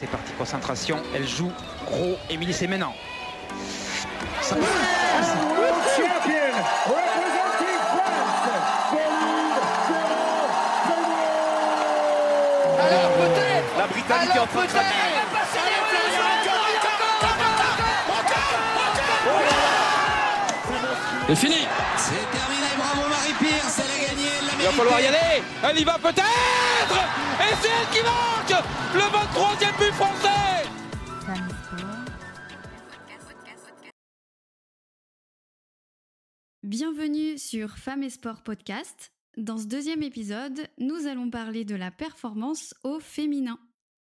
C'est parti, concentration. Elle joue gros. Émilie, c'est maintenant. Ça... Alors peut-être. La Britannique est en train de. C'est fini. C'est terminé, bravo Marie-Pierre, falloir. Elle y va peut-être. Et c'est elle qui marque le 23e but français. Bienvenue sur Femmes et Sport Podcast. Dans ce deuxième épisode, nous allons parler de la performance au féminin.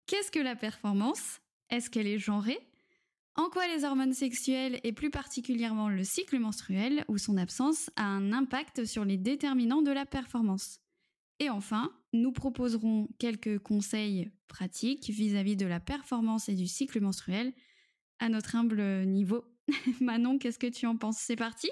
Qu'est-ce que la performance? Est-ce qu'elle est genrée? En quoi les hormones sexuelles et plus particulièrement le cycle menstruel ou son absence a un impact sur les déterminants de la performance? Et enfin, nous proposerons quelques conseils pratiques vis-à-vis de la performance et du cycle menstruel à notre humble niveau. Manon, qu'est-ce que tu en penses? C'est parti?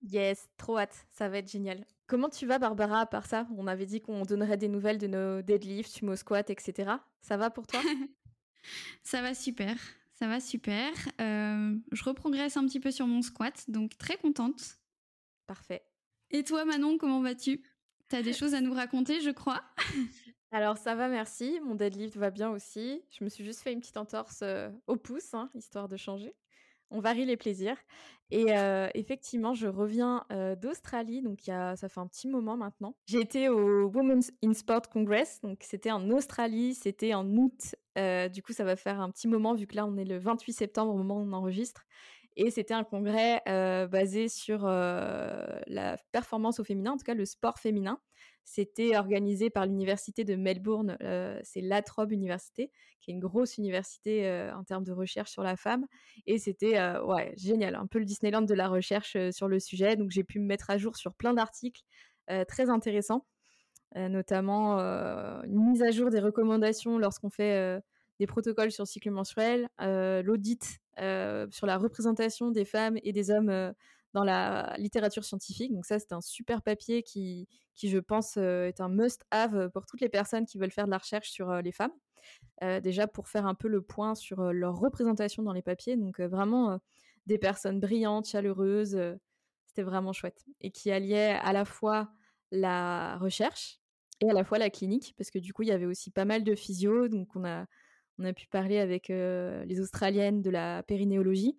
Yes, trop hâte, ça va être génial. Comment tu vas Barbara à part ça? On avait dit qu'on donnerait des nouvelles de nos deadlifts, sumo squat, etc. Ça va pour toi? Ça va super, ça va super. Euh, je reprogresse un petit peu sur mon squat, donc très contente. Parfait. Et toi Manon, comment vas-tu? T'as des choses à nous raconter, je crois? Alors ça va, merci. Mon deadlift va bien aussi. Je me suis juste fait une petite entorse euh, au pouce, hein, histoire de changer. On varie les plaisirs. Et effectivement, je reviens d'Australie, donc ça fait un petit moment maintenant. J'ai été au Women's in Sport Congress, donc c'était en Australie, c'était en août. Du coup, ça va faire un petit moment vu que là, on est le 28 septembre au moment où on enregistre. Et c'était un congrès basé sur la performance au féminin, en tout cas le sport féminin. C'était organisé par l'université de Melbourne, c'est l'Atrobe Université, qui est une grosse université en termes de recherche sur la femme. Et c'était ouais, génial, un peu le Disneyland de la recherche sur le sujet. Donc j'ai pu me mettre à jour sur plein d'articles très intéressants, notamment une mise à jour des recommandations lorsqu'on fait des protocoles sur le cycle menstruel, l'audit sur la représentation des femmes et des hommes dans la littérature scientifique. Donc ça, c'est un super papier qui, qui je pense, est un must-have pour toutes les personnes qui veulent faire de la recherche sur les femmes. déjà pour faire un peu le point sur leur représentation dans les papiers. Donc vraiment des personnes brillantes, chaleureuses. c'était vraiment chouette. Et qui alliaient à la fois la recherche et à la fois la clinique, parce que du coup, il y avait aussi pas mal de physio. Donc on a on a pu parler avec les Australiennes de la périnéologie,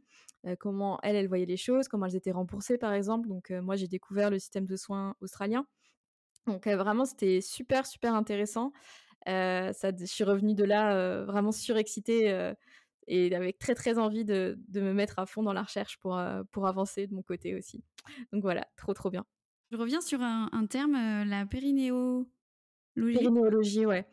comment elles, elles voyaient les choses, comment elles étaient remboursées par exemple. Donc moi, j'ai découvert le système de soins australien. Donc vraiment, c'était super, super intéressant. ça, je suis revenue de là vraiment surexcitée et avec très, très envie de, de, me mettre à fond dans la recherche pour, pour avancer de mon côté aussi. Donc voilà, trop, trop bien. Je reviens sur un, un terme, la périnéologie. Périnéologie, ouais.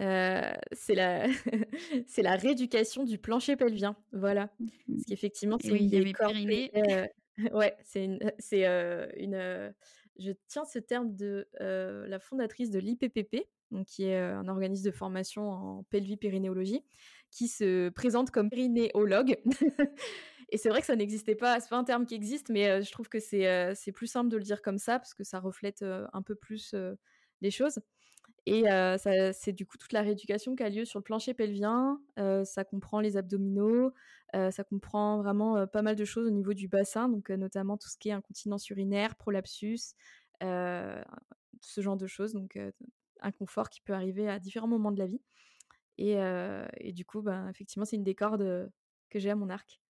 Euh, c'est la c'est la rééducation du plancher pelvien voilà. Parce qu'effectivement c'est oui, une périnée. euh, ouais c'est une c'est euh, une je tiens ce terme de la fondatrice de l'IPPP donc qui est un organisme de formation en pelvipérinéologie qui se présente comme périnéologue et c'est vrai que ça n'existait pas c'est pas un terme qui existe mais je trouve que c'est c'est plus simple de le dire comme ça parce que ça reflète un peu plus les choses et c'est du coup toute la rééducation qui a lieu sur le plancher pelvien. Ça comprend les abdominaux, ça comprend vraiment pas mal de choses au niveau du bassin, donc notamment tout ce qui est incontinence urinaire, prolapsus, ce genre de choses, donc inconfort qui peut arriver à différents moments de la vie. Et, du coup, ben, effectivement, c'est une des cordes que j'ai à mon arc.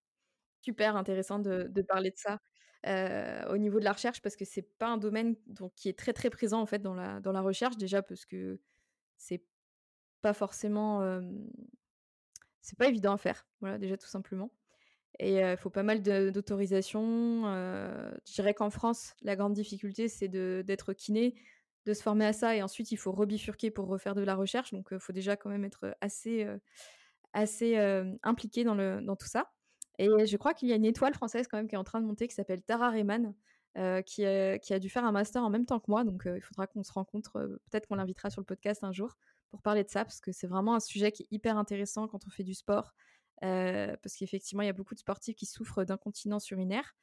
Super intéressant de parler de ça au niveau de la recherche parce que c'est pas un domaine donc, qui est très très présent en fait dans la, dans la recherche déjà parce que c'est pas forcément c'est pas évident à faire voilà déjà tout simplement et il faut pas mal d'autorisation je dirais qu'en France la grande difficulté c'est d'être kiné de se former à ça et ensuite il faut rebifurquer pour refaire de la recherche donc il faut déjà quand même être assez assez impliqué dans, le, dans tout ça et je crois qu'il y a une étoile française quand même qui est en train de monter qui s'appelle Tara Rehman, euh, qui, a, qui a dû faire un master en même temps que moi. Donc euh, il faudra qu'on se rencontre. euh, Peut-être qu'on l'invitera sur le podcast un jour pour parler de ça, parce que c'est vraiment un sujet qui est hyper intéressant quand on fait du sport. euh, parce qu'effectivement, il y a beaucoup de sportifs qui souffrent d'incontinence urinaire.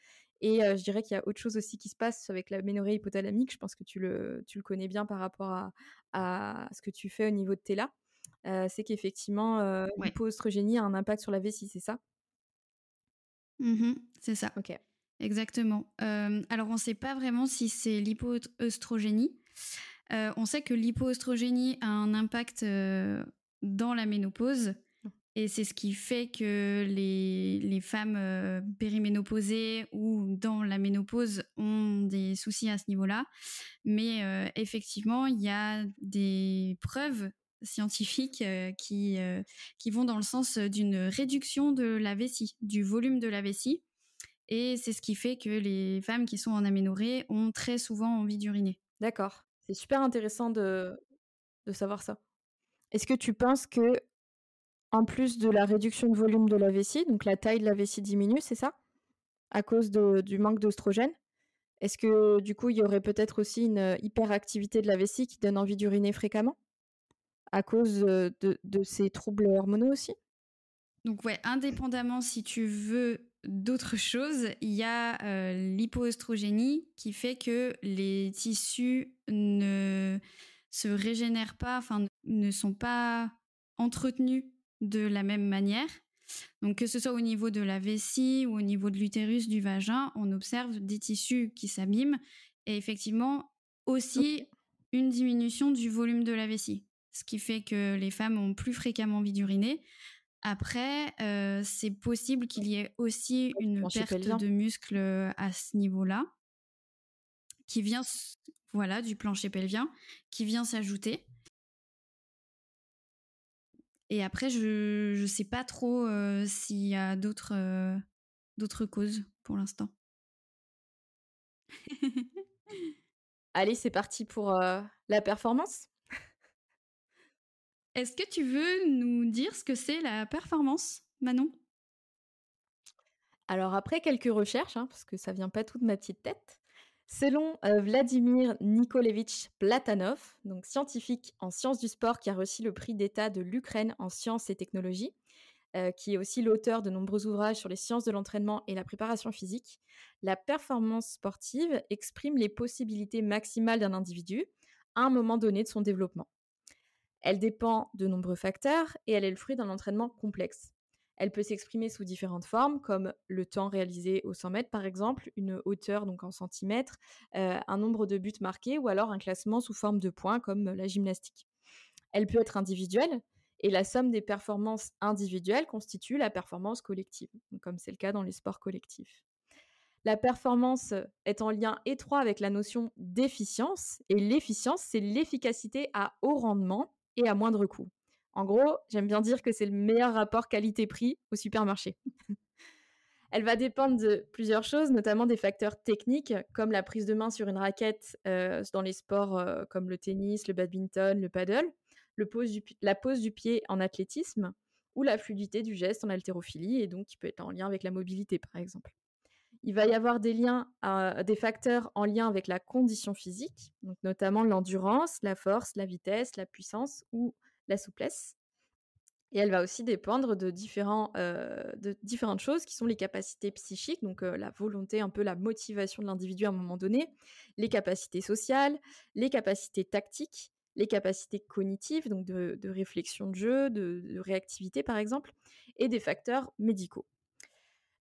Et euh, je dirais qu'il y a autre chose aussi qui se passe avec la ménorrhée hypothalamique. Je pense que tu le, tu le connais bien par rapport à, à ce que tu fais au niveau de TELA. c'est qu'effectivement, Ouais. l'hypoœstrogénie a un impact sur la vessie, c'est ça? Mmh c'est ça. OK. Exactement. Hem, alors on ne sait pas vraiment si c'est l'hypoœstrogénie. Heu, on sait que l'hypoœstrogénie a un impact, heu, dans la ménopause et c'est ce qui fait que les les femmes, heu, périménopausées ou dans la ménopause ont des soucis à ce niveau-là. Mais, effectivement, il y a des preuves scientifiques, heu, qui, heu, qui vont dans le sens, d'une réduction de la vessie, du volume de la vessie et c'est ce qui fait que les femmes qui sont en aménorrhée ont très souvent envie d'uriner. D'accord. C'est super intéressant de de savoir ça. Est-ce que tu penses que en plus de la réduction de volume de la vessie, donc la taille de la vessie diminue, c'est ça? À cause du manque d'œstrogène? Est-ce que du coup, il y aurait peut-être aussi une, hyperactivité de la vessie qui donne envie d'uriner fréquemment? À cause, de de ces troubles hormonaux aussi? Donc ouais, indépendamment si tu veux d'autres choses, il y a, heu, l'hypoœstrogénie qui fait que les tissus ne se régénèrent pas, enfin ne sont pas entretenus de la même manière. Donc que ce soit au niveau de la vessie ou au niveau de l'utérus, du vagin, on observe des tissus qui s'abîment et effectivement aussi une diminution du volume de la vessie. Ce qui fait que les femmes ont plus fréquemment envie d'uriner. Après, heu, c'est possible qu'il y ait aussi une perte de muscle, heu, à ce niveau-là, qui vient voilà, du plancher pelvien, qui vient s'ajouter. Et après je je sais pas trop, heu, s'il y a d'autres, causes pour l'instant. Allez, c'est parti pour, la performance? Est-ce que tu veux nous dire ce que c'est la performance, Manon? Alors après quelques recherches, hein, parce que ça vient pas tout de ma petite tête, selon euh, Vladimir Nikolaevitch Platanov, donc scientifique en sciences du sport qui a reçu le prix d'État de l'Ukraine en sciences et technologies, euh, qui est aussi l'auteur de nombreux ouvrages sur les sciences de l'entraînement et la préparation physique, la performance sportive exprime les possibilités maximales d'un individu à un moment donné de son développement. Elle dépend de nombreux facteurs et elle est le fruit d'un entraînement complexe. Elle peut s'exprimer sous différentes formes, comme le temps réalisé au 100 mètres par exemple, une hauteur donc en centimètres, euh, un nombre de buts marqués ou alors un classement sous forme de points comme la gymnastique. Elle peut être individuelle et la somme des performances individuelles constitue la performance collective, comme c'est le cas dans les sports collectifs. La performance est en lien étroit avec la notion d'efficience et l'efficience, c'est l'efficacité à haut rendement à moindre coût. En gros, j'aime bien dire que c'est le meilleur rapport qualité-prix au supermarché. Elle va dépendre de plusieurs choses, notamment des facteurs techniques, comme la prise de main sur une raquette euh, dans les sports euh, comme le tennis, le badminton, le paddle, la pose du pied en athlétisme, ou la fluidité du geste en haltérophilie, et donc qui peut être en lien avec la mobilité, par exemple. Il va y avoir euh, des facteurs en lien avec la condition physique, notamment l'endurance, la force, la vitesse, la puissance ou la souplesse. Et elle va aussi dépendre de, euh, différentes choses qui sont les capacités psychiques, donc euh, la volonté, un peu la motivation de l'individu à un moment donné, les capacités sociales, les capacités tactiques, les capacités cognitives, donc de, réflexion de jeu, de réactivité par exemple, et des facteurs médicaux.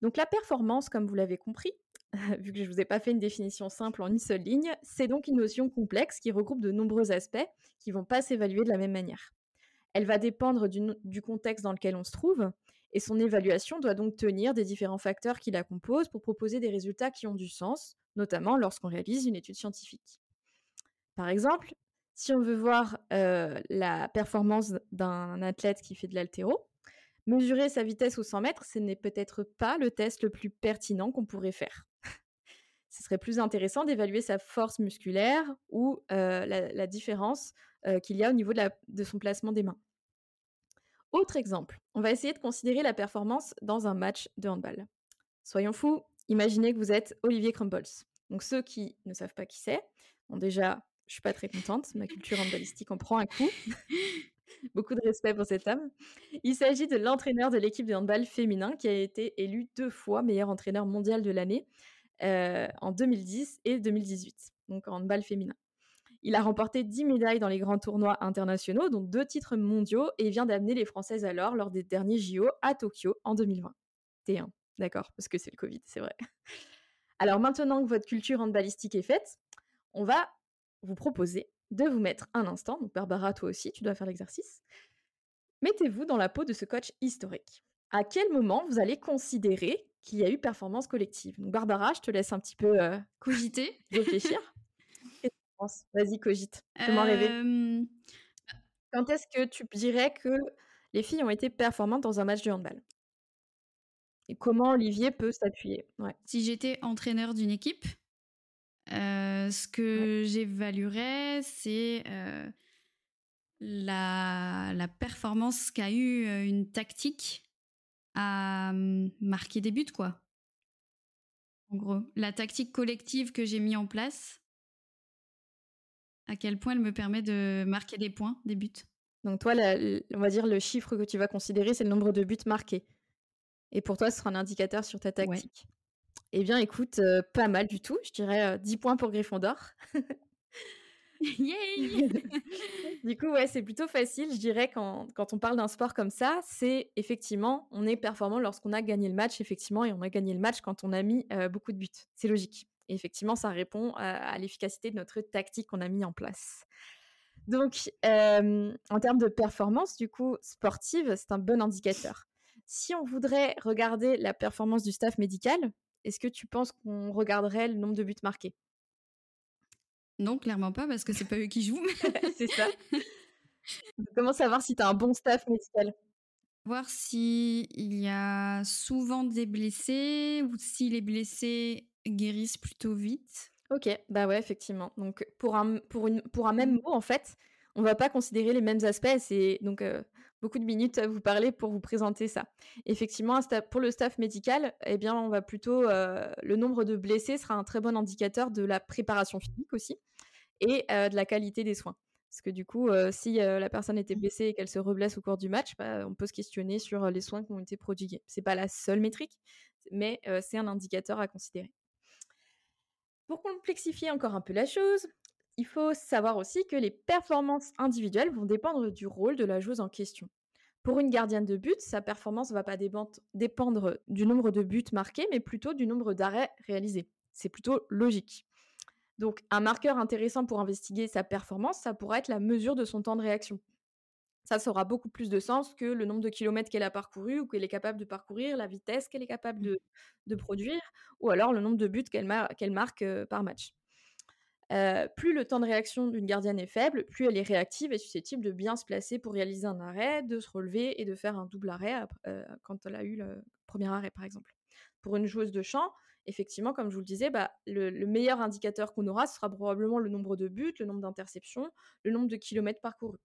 Donc la performance, comme vous l'avez compris, vu que je ne vous ai pas fait une définition simple en une seule ligne, c'est donc une notion complexe qui regroupe de nombreux aspects qui ne vont pas s'évaluer de la même manière. Elle va dépendre du, contexte dans lequel on se trouve, et son évaluation doit donc tenir des différents facteurs qui la composent pour proposer des résultats qui ont du sens, notamment lorsqu'on réalise une étude scientifique. Par exemple, si on veut voir euh, la performance d'un athlète qui fait de l'haltéro, mesurer sa vitesse au 100 mètres, ce n'est peut-être pas le test le plus pertinent qu'on pourrait faire. ce serait plus intéressant d'évaluer sa force musculaire ou euh, la, la, différence euh, qu'il y a au niveau de, la, de, son placement des mains. Autre exemple, on va essayer de considérer la performance dans un match de handball. Soyons fous, imaginez que vous êtes Olivier Crumbles. Donc ceux qui ne savent pas qui c'est, bon déjà, je suis pas très contente, ma culture handballistique en prend un coup. Beaucoup de respect pour cet homme. Il s'agit de l'entraîneur de l'équipe de handball féminin qui a été élu deux fois meilleur entraîneur mondial de l'année euh, en 2010 et 2018, donc en handball féminin. Il a remporté 10 médailles dans les grands tournois internationaux, dont deux titres mondiaux, et vient d'amener les Françaises alors lors des derniers JO à Tokyo en 2020. T1, d'accord, parce que c'est le Covid, c'est vrai. Alors maintenant que votre culture handballistique est faite, on va vous proposer de vous mettre un instant, donc Barbara, toi aussi, tu dois faire l'exercice. Mettez-vous dans la peau de ce coach historique. À quel moment vous allez considérer qu'il y a eu performance collective? Donc Barbara, je te laisse un petit peu euh, Cogiter. réfléchir. Vas-y, cogite. Rêver. Euh, Quand est-ce que tu dirais que les filles ont été performantes dans un match de handball? Et comment Olivier peut s'appuyer? Ouais. si j'étais entraîneur d'une équipe, ce que j'évaluerais, c'est euh, la, la performance qu'a eu euh, une tactique à hum, marquer des buts, quoi. En gros, la tactique collective que j'ai mis en place, à quel point elle me permet de marquer des points, des buts. Donc toi, la- on va dire le chiffre que tu vas considérer, c'est le nombre de buts marqués. Et pour toi, ce sera un indicateur sur ta tactique. Eh bien, écoute, euh, pas mal du tout. Je dirais euh, 10 points pour Gryffondor. Yay Du coup, ouais, c'est plutôt facile, je dirais, quand, quand on parle d'un sport comme ça, c'est effectivement, on est performant lorsqu'on a gagné le match, effectivement, et on a gagné le match quand on a mis euh, beaucoup de buts. C'est logique. Et effectivement, ça répond à, à l'efficacité de notre tactique qu'on a mis en place. Donc, en termes de performance, du coup, sportive, c'est un bon indicateur. Si on voudrait regarder la performance du staff médical, est-ce que tu penses qu'on regarderait le nombre de buts marqués? Non, clairement pas, parce que c'est pas eux qui jouent. C'est ça. Comment savoir si tu as un bon staff médical? Voir si il y a souvent des blessés ou si les blessés guérissent plutôt vite. Ok, bah ouais, effectivement. Donc pour un, pour une, pour un même mot, en fait, on va pas considérer les mêmes aspects. C'est donc euh, beaucoup de minutes à vous parler pour vous présenter ça. Effectivement, pour le staff médical, eh bien, on va plutôt euh, le nombre de blessés sera un très bon indicateur de la préparation physique aussi et euh, de la qualité des soins. Parce que du coup, euh, si la personne était blessée et qu'elle se reblesse au cours du match, bah, on peut se questionner sur les soins qui ont été prodigués. C'est pas la seule métrique, mais c'est un indicateur à considérer. Pour complexifier encore un peu la chose, il faut savoir aussi que les performances individuelles vont dépendre du rôle de la joueuse en question. Pour une gardienne de but, sa performance ne va pas dépendre du nombre de buts marqués, mais plutôt du nombre d'arrêts réalisés. C'est plutôt logique. Donc, un marqueur intéressant pour investiguer sa performance, ça pourra être la mesure de son temps de réaction. Ça, ça aura beaucoup plus de sens que le nombre de kilomètres qu'elle a parcouru ou qu'elle est capable de parcourir, la vitesse qu'elle est capable de, de produire, ou alors le nombre de buts qu'elle mar- qu'elle marque euh, par match. Plus le temps de réaction d'une gardienne est faible, plus elle est réactive et susceptible de bien se placer pour réaliser un arrêt, de se relever et de faire un double arrêt quand elle a eu le premier arrêt, par exemple. Pour une joueuse de champ, effectivement, comme je vous le disais, bah, le, le meilleur indicateur qu'on aura, sera probablement le nombre de buts, le nombre d'interceptions, le nombre de kilomètres parcourus.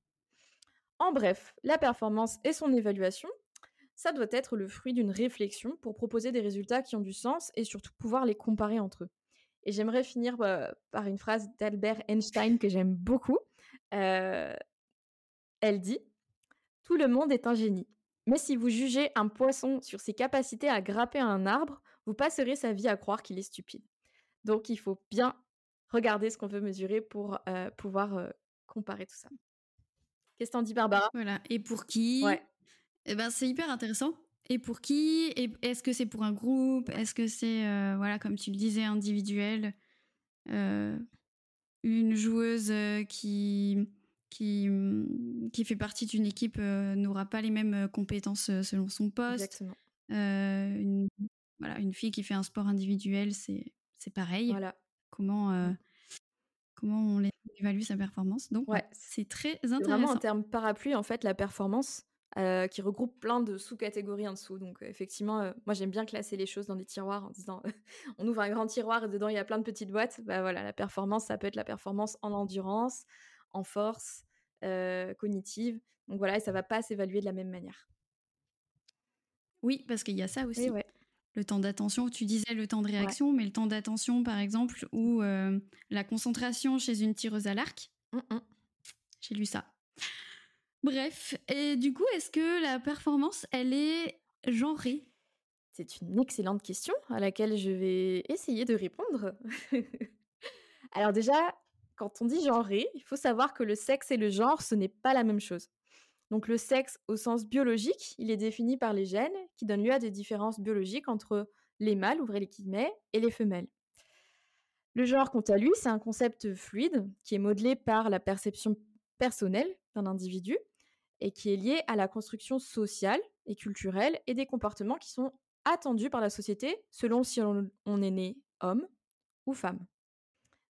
En bref, la performance et son évaluation, ça doit être le fruit d'une réflexion pour proposer des résultats qui ont du sens et surtout pouvoir les comparer entre eux. Et j'aimerais finir euh, par une phrase d'Albert Einstein que j'aime beaucoup. Euh, elle dit Tout le monde est un génie. Mais si vous jugez un poisson sur ses capacités à grapper un arbre, vous passerez sa vie à croire qu'il est stupide. Donc il faut bien regarder ce qu'on veut mesurer pour euh, pouvoir euh, comparer tout ça. Qu'est-ce que t'en dis, Barbara? Voilà. Et pour qui? Ouais. Eh ben, c'est hyper intéressant. Et pour qui? Est-ce que c'est pour un groupe? Est-ce que c'est, euh, voilà, comme tu le disais, individuel Euh, Une joueuse euh, qui, qui, hum, qui fait partie d'une équipe euh, n'aura pas les mêmes compétences selon son poste. Exactement. Une, voilà, une fille qui fait un sport individuel, c'est c'est pareil. Voilà. Comment, euh, comment on évalue sa performance? Donc, Ouais, c'est très C'est vraiment intéressant. un terme parapluie, en fait, la performance, euh, qui regroupe plein de sous-catégories en dessous. Donc, euh, effectivement, euh, moi, j'aime bien classer les choses dans des tiroirs en disant on ouvre un grand tiroir et dedans, il y a plein de petites boîtes. Bah voilà, la performance, ça peut être la performance en endurance, en force, cognitive. Donc voilà, et ça va pas s'évaluer de la même manière. Oui, parce qu'il y a ça aussi. Ouais. Le temps d'attention, tu disais le temps de réaction, mais le temps d'attention, par exemple, ou la concentration chez une tireuse à l'arc, Mm, mm. j'ai lu ça. Bref, et du coup, est-ce que la performance, elle est genrée? C'est une excellente question à laquelle je vais essayer de répondre. Alors déjà, quand on dit genré, il faut savoir que le sexe et le genre, ce n'est pas la même chose. Donc le sexe au sens biologique, il est défini par les gènes qui donnent lieu à des différences biologiques entre les mâles, ouvrez les guillemets, et les femelles. Le genre, quant à lui, c'est un concept fluide qui est modelé par la perception personnelle d'un individu et qui est lié à la construction sociale et culturelle et des comportements qui sont attendus par la société selon si on, est né homme ou femme.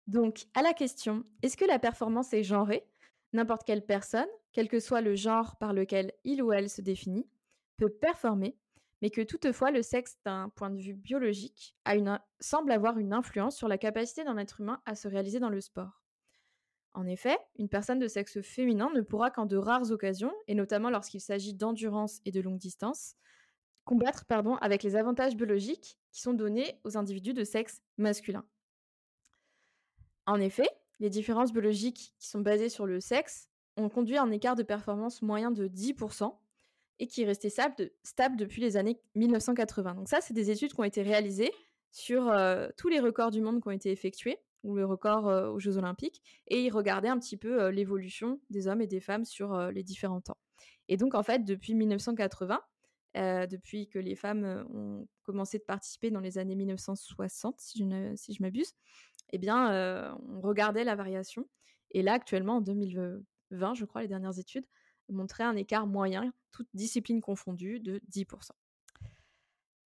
Donc, à la question, est-ce que la performance est genrée? N'importe quelle personne, quel que soit le genre par lequel il ou elle se définit, peut performer, mais que toutefois le sexe d'un point de vue biologique semble avoir une influence sur la capacité d'un être humain à se réaliser dans le sport. En effet, une personne de sexe féminin ne pourra qu'en de rares occasions, et notamment lorsqu'il s'agit d'endurance et de longue distance, combattre pardon, avec les avantages biologiques qui sont donnés aux individus de sexe masculin. En effet, les différences biologiques qui sont basées sur le sexe ont conduit à un écart de performance moyen de 10% et qui est resté stable, depuis les années 1980. Donc ça, c'est des études qui ont été réalisées sur euh, tous les records du monde qui ont été effectués, ou le record euh, aux Jeux olympiques, et ils regardaient un petit peu euh, l'évolution des hommes et des femmes sur les différents temps. Et donc, en fait, depuis 1980, depuis que les femmes ont commencé de participer dans les années 1960, si je, si je m'abuse, eh bien, on regardait la variation. Et là, actuellement, en 2020, je crois, les dernières études montraient un écart moyen, toutes disciplines confondues, de 10%.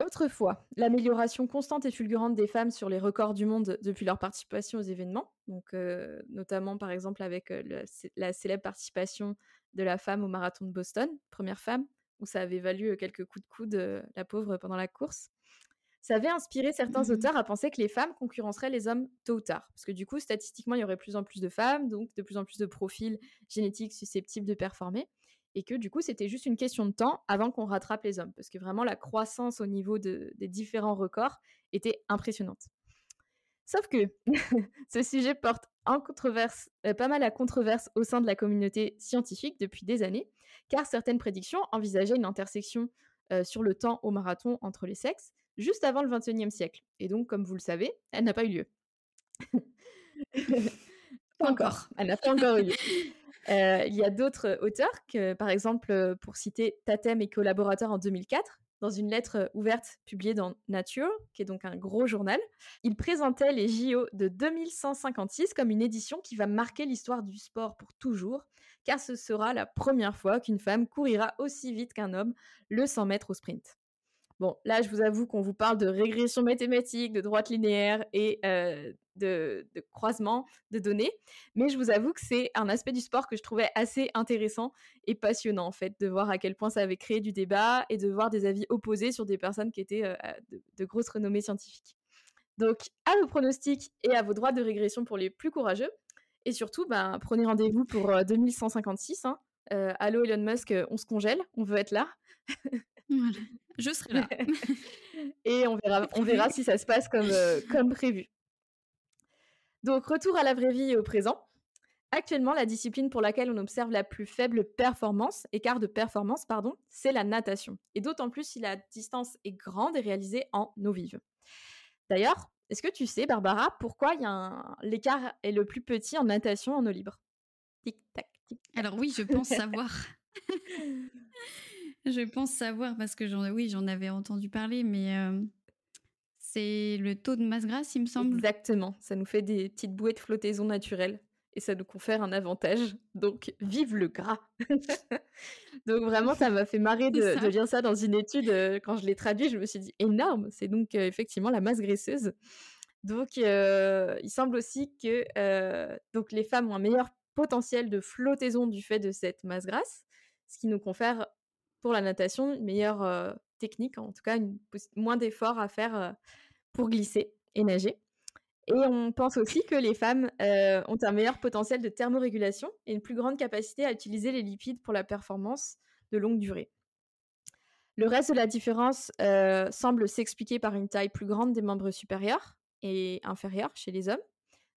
Autrefois, l'amélioration constante et fulgurante des femmes sur les records du monde depuis leur participation aux événements, donc notamment par exemple avec la célèbre participation de la femme au marathon de Boston, première femme, où ça avait valu quelques coups de coude, la pauvre, pendant la course ça avait inspiré certains mmh auteurs à penser que les femmes concurrenceraient les hommes tôt ou tard. Parce que du coup, statistiquement, il y aurait plus en plus de femmes, donc de plus en plus de profils génétiques susceptibles de performer. Et que du coup, c'était juste une question de temps avant qu'on rattrape les hommes. Parce que vraiment, la croissance au niveau des différents records était impressionnante. Sauf que ce sujet porte en controverse, euh, pas mal à controverse au sein de la communauté scientifique depuis des années, car certaines prédictions envisageaient une intersection euh, sur le temps au marathon entre les sexes, juste avant le XXIe siècle. Et donc, comme vous le savez, elle n'a pas eu lieu. pas encore. Elle n'a pas encore eu lieu. Euh, il y a d'autres auteurs, que, par exemple, euh, pour citer Tatem et collaborateurs en 2004, dans une lettre ouverte publiée dans Nature, qui est donc un gros journal, il présentait les JO de 2156 comme une édition qui va marquer l'histoire du sport pour toujours, car ce sera la première fois qu'une femme courira aussi vite qu'un homme le 100 mètres au sprint. Bon, là, je vous avoue qu'on vous parle de régression mathématique, de droite linéaire et de, croisement de données. Mais je vous avoue que c'est un aspect du sport que je trouvais assez intéressant et passionnant, en fait, de voir à quel point ça avait créé du débat et de voir des avis opposés sur des personnes qui étaient de, de, grosses renommées scientifiques. Donc, à vos pronostics et à vos droits de régression pour les plus courageux. Et surtout, ben, prenez rendez-vous pour 2156. Hein. allô Elon Musk, on se congèle, on veut être là. Je serai là. et on verra, on verra si ça se passe comme, euh, comme prévu. Donc, retour à la vraie vie et au présent. Actuellement, la discipline pour laquelle on observe la plus faible performance, écart de performance, pardon, c'est la natation. Et d'autant plus si la distance est grande et réalisée en eau vive. D'ailleurs, est-ce que tu sais, Barbara, pourquoi l'écart est le plus petit en natation en eau libre? Tic-tac, tic. Alors oui, je pense savoir. Je pense savoir parce que j'en oui, j'en avais entendu parler, mais c'est le taux de masse grasse, il me semble. Exactement. Ça nous fait des petites bouées de flottaison naturelles et ça nous confère un avantage. Donc, vive le gras. donc vraiment, ça m'a fait marrer de, lire ça dans une étude. quand je l'ai traduit, je me suis dit énorme. C'est donc effectivement la masse graisseuse. Donc, il semble aussi que donc les femmes ont un meilleur potentiel de flottaison du fait de cette masse grasse, ce qui nous confère pour la natation, une meilleure technique, en tout cas moins d'efforts à faire pour glisser et nager. Et on pense aussi que les femmes ont un meilleur potentiel de thermorégulation et une plus grande capacité à utiliser les lipides pour la performance de longue durée. Le reste de la différence semble s'expliquer par une taille plus grande des membres supérieurs et inférieurs chez les hommes,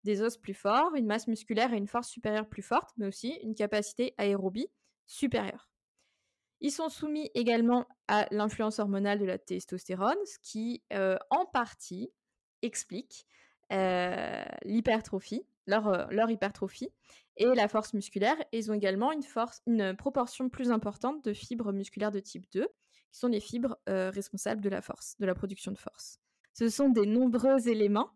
des os plus forts, une masse musculaire et une force supérieure plus forte, mais aussi une capacité aérobie supérieure. Ils sont soumis également à l'influence hormonale de la testostérone, ce qui, en partie, explique l'hypertrophie leur, leur hypertrophie et la force musculaire. Et ils ont également une, force, une proportion plus importante de fibres musculaires de type 2, qui sont les fibres responsables de la force, de la production de force. Ce sont des nombreux éléments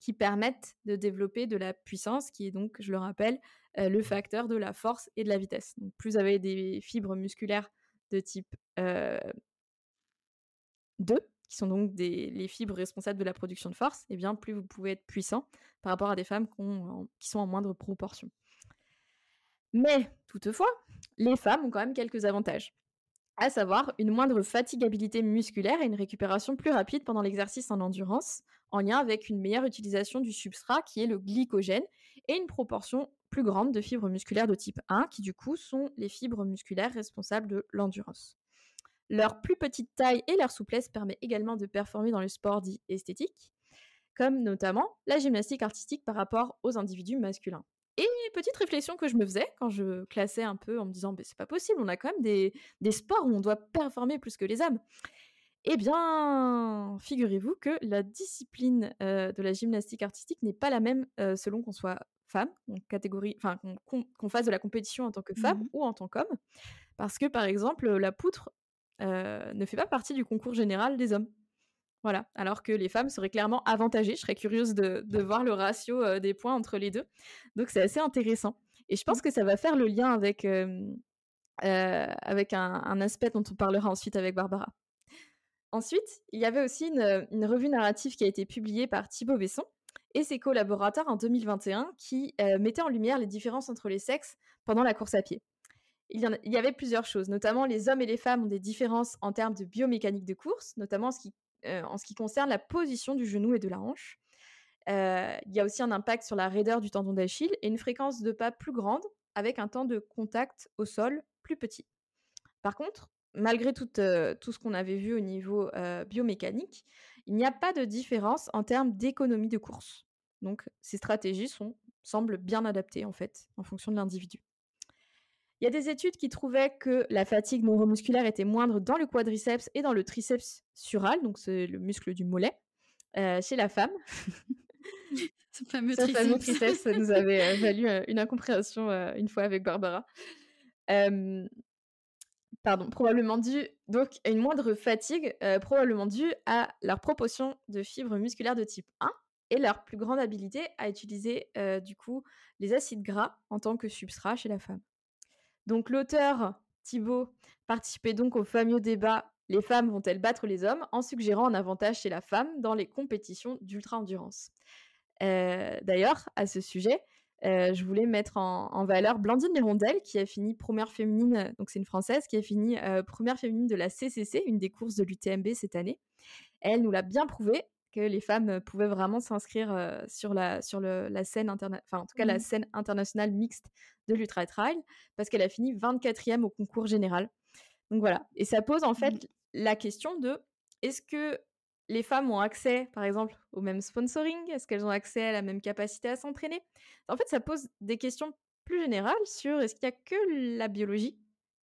qui permettent de développer de la puissance, qui est donc, je le rappelle, le facteur de la force et de la vitesse. Donc, plus vous avez des fibres musculaires de type 2, qui sont donc les fibres responsables de la production de force, et eh bien plus vous pouvez être puissant par rapport à des femmes qui sont en moindre proportion. Mais toutefois, les femmes ont quand même quelques avantages, à savoir une moindre fatigabilité musculaire et une récupération plus rapide pendant l'exercice en endurance, en lien avec une meilleure utilisation du substrat qui est le glycogène et une proportion plus de fibres musculaires de type 1 qui du coup sont les fibres musculaires responsables de l'endurance. Leur plus petite taille et leur souplesse permet également de performer dans le sport dit esthétique, comme notamment la gymnastique artistique par rapport aux individus masculins. Et petite réflexion que je me faisais quand je classais un peu en me disant c'est pas possible, on a quand même des, sports où on doit performer plus que les hommes. Eh bien, figurez-vous que la discipline euh, de la gymnastique artistique n'est pas la même euh, selon qu'on soit femme, catégorie, enfin qu'on fasse de la compétition en tant que femme mmh ou en tant qu'homme, parce que par exemple la poutre euh, ne fait pas partie du concours général des hommes. Voilà, alors que les femmes seraient clairement avantagées. Je serais curieuse de, voir le ratio euh, des points entre les deux. Donc c'est assez intéressant. Et je pense mmh. que ça va faire le lien avec, euh, avec un, aspect dont on parlera ensuite avec Barbara. Ensuite, il y avait aussi une, une revue narrative qui a été publiée par Thibaut Besson et ses collaborateurs en 2021 qui mettait en lumière les différences entre les sexes pendant la course à pied il y, avait plusieurs choses, notamment les hommes et les femmes ont des différences en termes de biomécanique de course, notamment en ce qui, euh, concerne la position du genou et de la hanche. Euh, il y a aussi un impact sur la raideur du tendon d'Achille et une fréquence de pas plus grande avec un temps de contact au sol plus petit. Par contre, malgré euh, tout ce qu'on avait vu au niveau biomécanique, il n'y a pas de différence en termes d'économie de course. Donc ces stratégies sont, semblent bien adaptées en fait en fonction de l'individu. Il y a des études qui trouvaient que la fatigue neuromusculaire était moindre dans le quadriceps et dans le triceps sural, donc c'est le muscle du mollet, euh, chez la femme. Ce fameux triceps. fameux triceps nous avait euh, valu euh, une incompréhension une fois avec Barbara. pardon, probablement dû donc une moindre fatigue, probablement due à leur proportion de fibres musculaires de type 1 et leur plus grande habilité à utiliser du coup les acides gras en tant que substrat chez la femme. Donc l'auteur Thibault participait donc au fameux débat Les femmes vont-elles battre les hommes? en suggérant un avantage chez la femme dans les compétitions d'ultra-endurance. Euh, d'ailleurs, à ce sujet, euh, je voulais mettre en, valeur Blandine Lérondelle, qui a fini première féminine, donc c'est une Française, qui a fini euh, première féminine de la CCC, une des courses de l'UTMB cette année. Elle nous l'a bien prouvé que les femmes pouvaient vraiment s'inscrire sur la sur la scène enfin en tout cas la mmh. scène internationale mixte de l'ultra trail parce qu'elle a fini 24e au concours général. Donc voilà, et ça pose en fait mmh. la question de est-ce que les femmes ont accès, par exemple, au même sponsoring? Est-ce qu'elles ont accès à la même capacité à s'entraîner? En fait, ça pose des questions plus générales sur est-ce qu'il n'y a que la biologie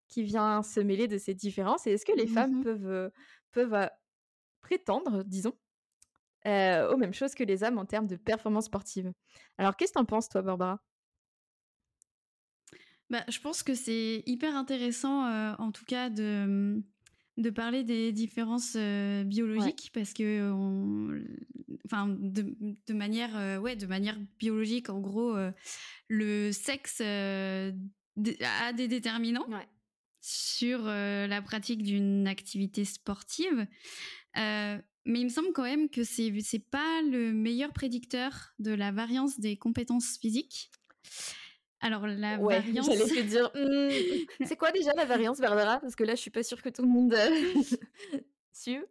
qui vient se mêler de ces différences et est-ce que les mmh femmes peuvent, peuvent prétendre, disons, aux mêmes choses que les hommes en termes de performance sportive? Alors, qu'est-ce que tu en penses, toi, Barbara? Bah, Je pense que c'est hyper intéressant, en tout cas, de, mmh, de parler des différences biologiques, parce que, enfin, de, de, manière, ouais, de manière biologique, en gros, le sexe a des déterminants. sur la pratique d'une activité sportive. Mais il me semble quand même que c'est c'est pas le meilleur prédicteur de la variance des compétences physiques. Alors la ouais, variance. J'allais te dire. Hmm, c'est quoi déjà la variance, Barbara? Parce que là, je suis pas sûre que tout le monde euh, suive.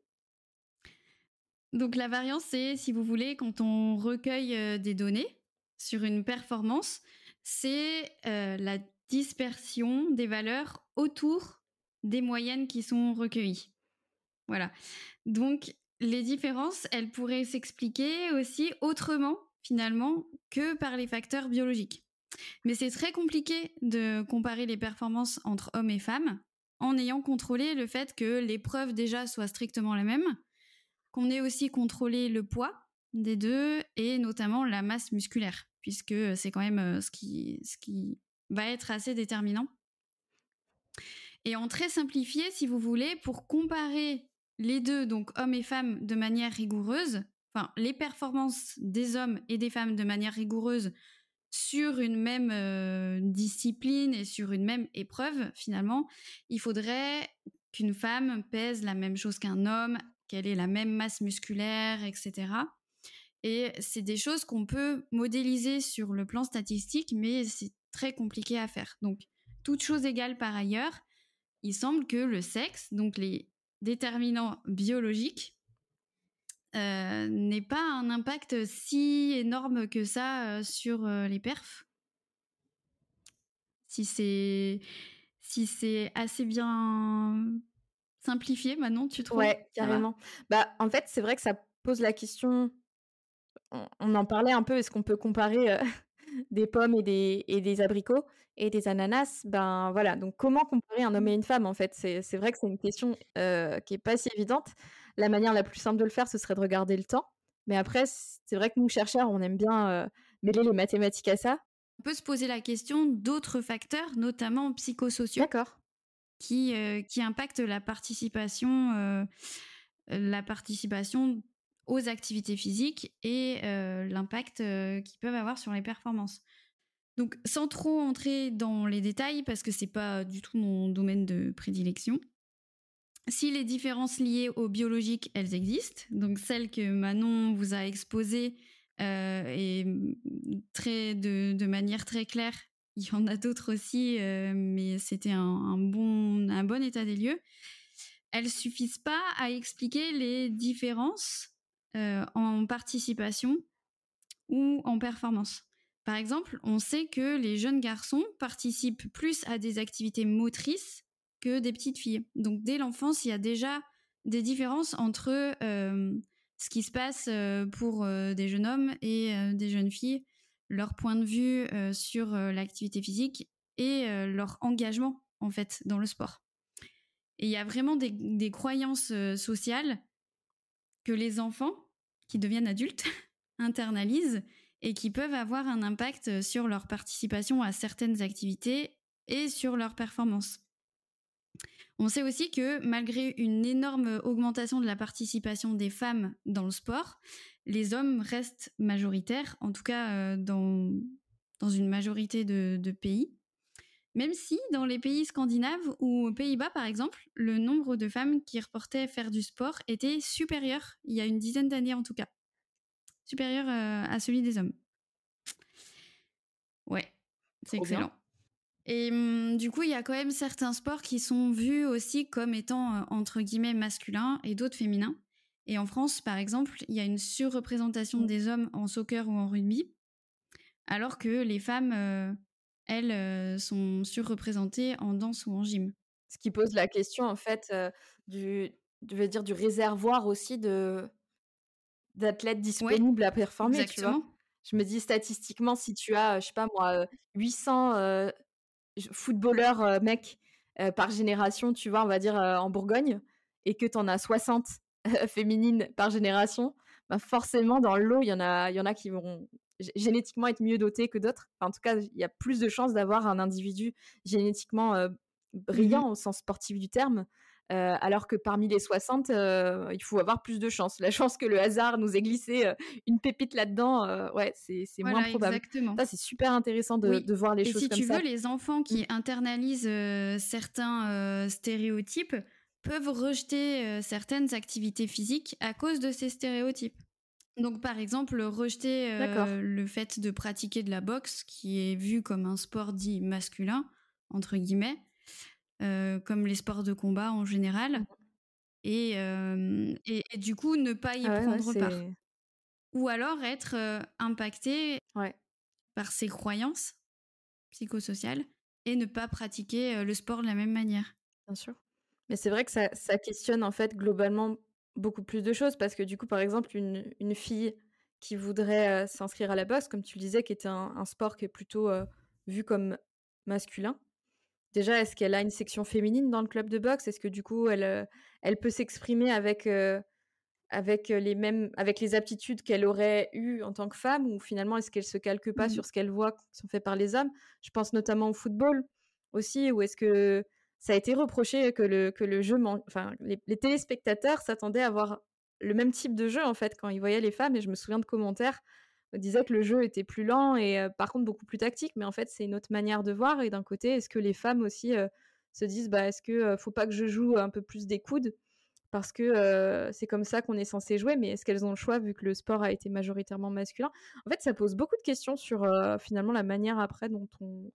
Donc la variance, c'est, si vous voulez, quand on recueille euh, des données sur une performance, c'est euh, la dispersion des valeurs autour des moyennes qui sont recueillies. Voilà. Donc les différences, elles pourraient s'expliquer aussi autrement, finalement, que par les facteurs biologiques. Mais c'est très compliqué de comparer les performances entre hommes et femmes en ayant contrôlé le fait que l'épreuve déjà soit strictement la même, qu'on ait aussi contrôlé le poids des deux et notamment la masse musculaire. puisque c'est quand même ce qui, ce qui va être assez déterminant. Et en très simplifié, si vous voulez, pour comparer les deux, donc hommes et femmes, de manière rigoureuse, enfin les performances des hommes et des femmes de manière rigoureuse sur une même euh, discipline et sur une même épreuve, finalement, il faudrait qu'une femme pèse la même chose qu'un homme, qu'elle ait la même masse musculaire, etc. Et c'est des choses qu'on peut modéliser sur le plan statistique, mais c'est très compliqué à faire. Donc, toute chose égale par ailleurs, il semble que le sexe, donc les déterminants biologiques, euh, n'ait pas un impact si énorme que ça euh, sur euh, les perfs. Si c'est si c'est assez bien simplifié maintenant, tu trouves? Ouais, carrément. Bah, en fait, c'est vrai que ça pose la question. On, en parlait un peu. Est-ce qu'on peut comparer des pommes et des, et des abricots et des ananas? Ben voilà. Donc, comment comparer un homme et une femme En fait, c'est vrai que c'est une question qui est pas si évidente la manière la plus simple de le faire, ce serait de regarder le temps. Mais après, c'est vrai que nous, chercheurs, on aime bien euh, mêler les mathématiques à ça. On peut se poser la question d'autres facteurs, notamment psychosociaux, qui, euh, qui impactent la participation, euh, la participation aux activités physiques et l'impact qu'ils peuvent avoir sur les performances. Donc, sans trop entrer dans les détails, parce que c'est pas du tout mon domaine de prédilection, si les différences liées au biologique, elles existent, donc celles que Manon vous a exposées euh, et très de, manière très claire, il y en a d'autres aussi, euh, mais c'était un, bon, un bon état des lieux. Elles suffisent pas à expliquer les différences euh, en participation ou en performance. Par exemple, on sait que les jeunes garçons participent plus à des activités motrices que des petites filles. Donc dès l'enfance, il y a déjà des différences entre euh, ce qui se passe euh, pour euh, des jeunes hommes et des jeunes filles, leur point de vue sur l'activité physique et leur engagement en fait dans le sport. Et il y a vraiment des, des croyances sociales que les enfants qui deviennent adultes internalisent et qui peuvent avoir un impact sur leur participation à certaines activités et sur leur performance. On sait aussi que malgré une énorme augmentation de la participation des femmes dans le sport, les hommes restent majoritaires, en tout cas euh, dans, dans une majorité de, pays. Même si dans les pays scandinaves ou aux Pays-Bas, par exemple, le nombre de femmes qui reportaient faire du sport était supérieur, il y a une dizaine d'années en tout cas, supérieur euh, à celui des hommes. Ouais, c'est excellent. Et mmh, du coup, il y a quand même certains sports qui sont vus aussi comme étant euh, entre guillemets masculins et d'autres féminins. Et en France, par exemple, il y a une surreprésentation mmh. des hommes en soccer ou en rugby, alors que les femmes, euh, elles, euh, sont surreprésentées en danse ou en gym. Ce qui pose la question, en fait, du, je veux dire, du réservoir aussi de d'athlètes disponibles à performer, tu vois. Je me dis statistiquement, si tu as, je sais pas moi, 800 footballeur euh, mec euh, par génération, tu vois, on va dire euh, en Bourgogne, et que tu en as 60 féminines par génération, bah forcément dans l'eau, il y en a, y en a qui vont génétiquement être mieux dotés que d'autres. en tout cas, il y a plus de chances d'avoir un individu génétiquement mmh brillant au sens sportif du terme euh, alors que parmi les 60, euh, il faut avoir plus de chance. La chance que le hasard nous ait glissé euh, une pépite là-dedans, ouais, c'est moins probable. Exactement. Ça, c'est super intéressant de, voir les choses comme ça. Et si tu veux, les enfants qui mmh. internalisent certains stéréotypes peuvent rejeter certaines activités physiques à cause de ces stéréotypes. Donc, par exemple, rejeter le fait de pratiquer de la boxe, qui est vu comme un sport dit masculin, entre guillemets, comme les sports de combat en général. Mmh et, et, du coup, ne pas y ah prendre part. Ou alors être impacté par ses croyances psychosociales et ne pas pratiquer le sport de la même manière. Bien sûr. Mais c'est vrai que ça, ça, questionne en fait globalement beaucoup plus de choses parce que du coup, par exemple, une, une fille qui voudrait s'inscrire à la boxe, comme tu le disais, qui était un, un sport qui est plutôt vu comme masculin, Déjà, est-ce qu'elle a une section féminine dans le club de boxe? Est-ce que du coup, elle, euh, elle peut s'exprimer avec, euh, avec les mêmes, avec les aptitudes qu'elle aurait eues en tant que femme, ou finalement est-ce qu'elle se calque pas Mmh. sur ce qu'elle voit qui sont faits par les hommes? Je pense notamment au football aussi, où est-ce que ça a été reproché que le, que le jeu, man- enfin les, les téléspectateurs s'attendaient à voir le même type de jeu en fait quand ils voyaient les femmes, et je me souviens de commentaires où disaient que le jeu était plus lent et euh, par contre beaucoup plus tactique, mais en fait c'est une autre manière de voir. Et d'un côté, est-ce que les femmes aussi euh, se disent, bah est-ce que euh, faut pas que je joue un peu plus des coudes? Parce que euh, c'est comme ça qu'on est censé jouer, mais est-ce qu'elles ont le choix vu que le sport a été majoritairement masculin? En fait, ça pose beaucoup de questions sur euh, finalement la manière après dont on,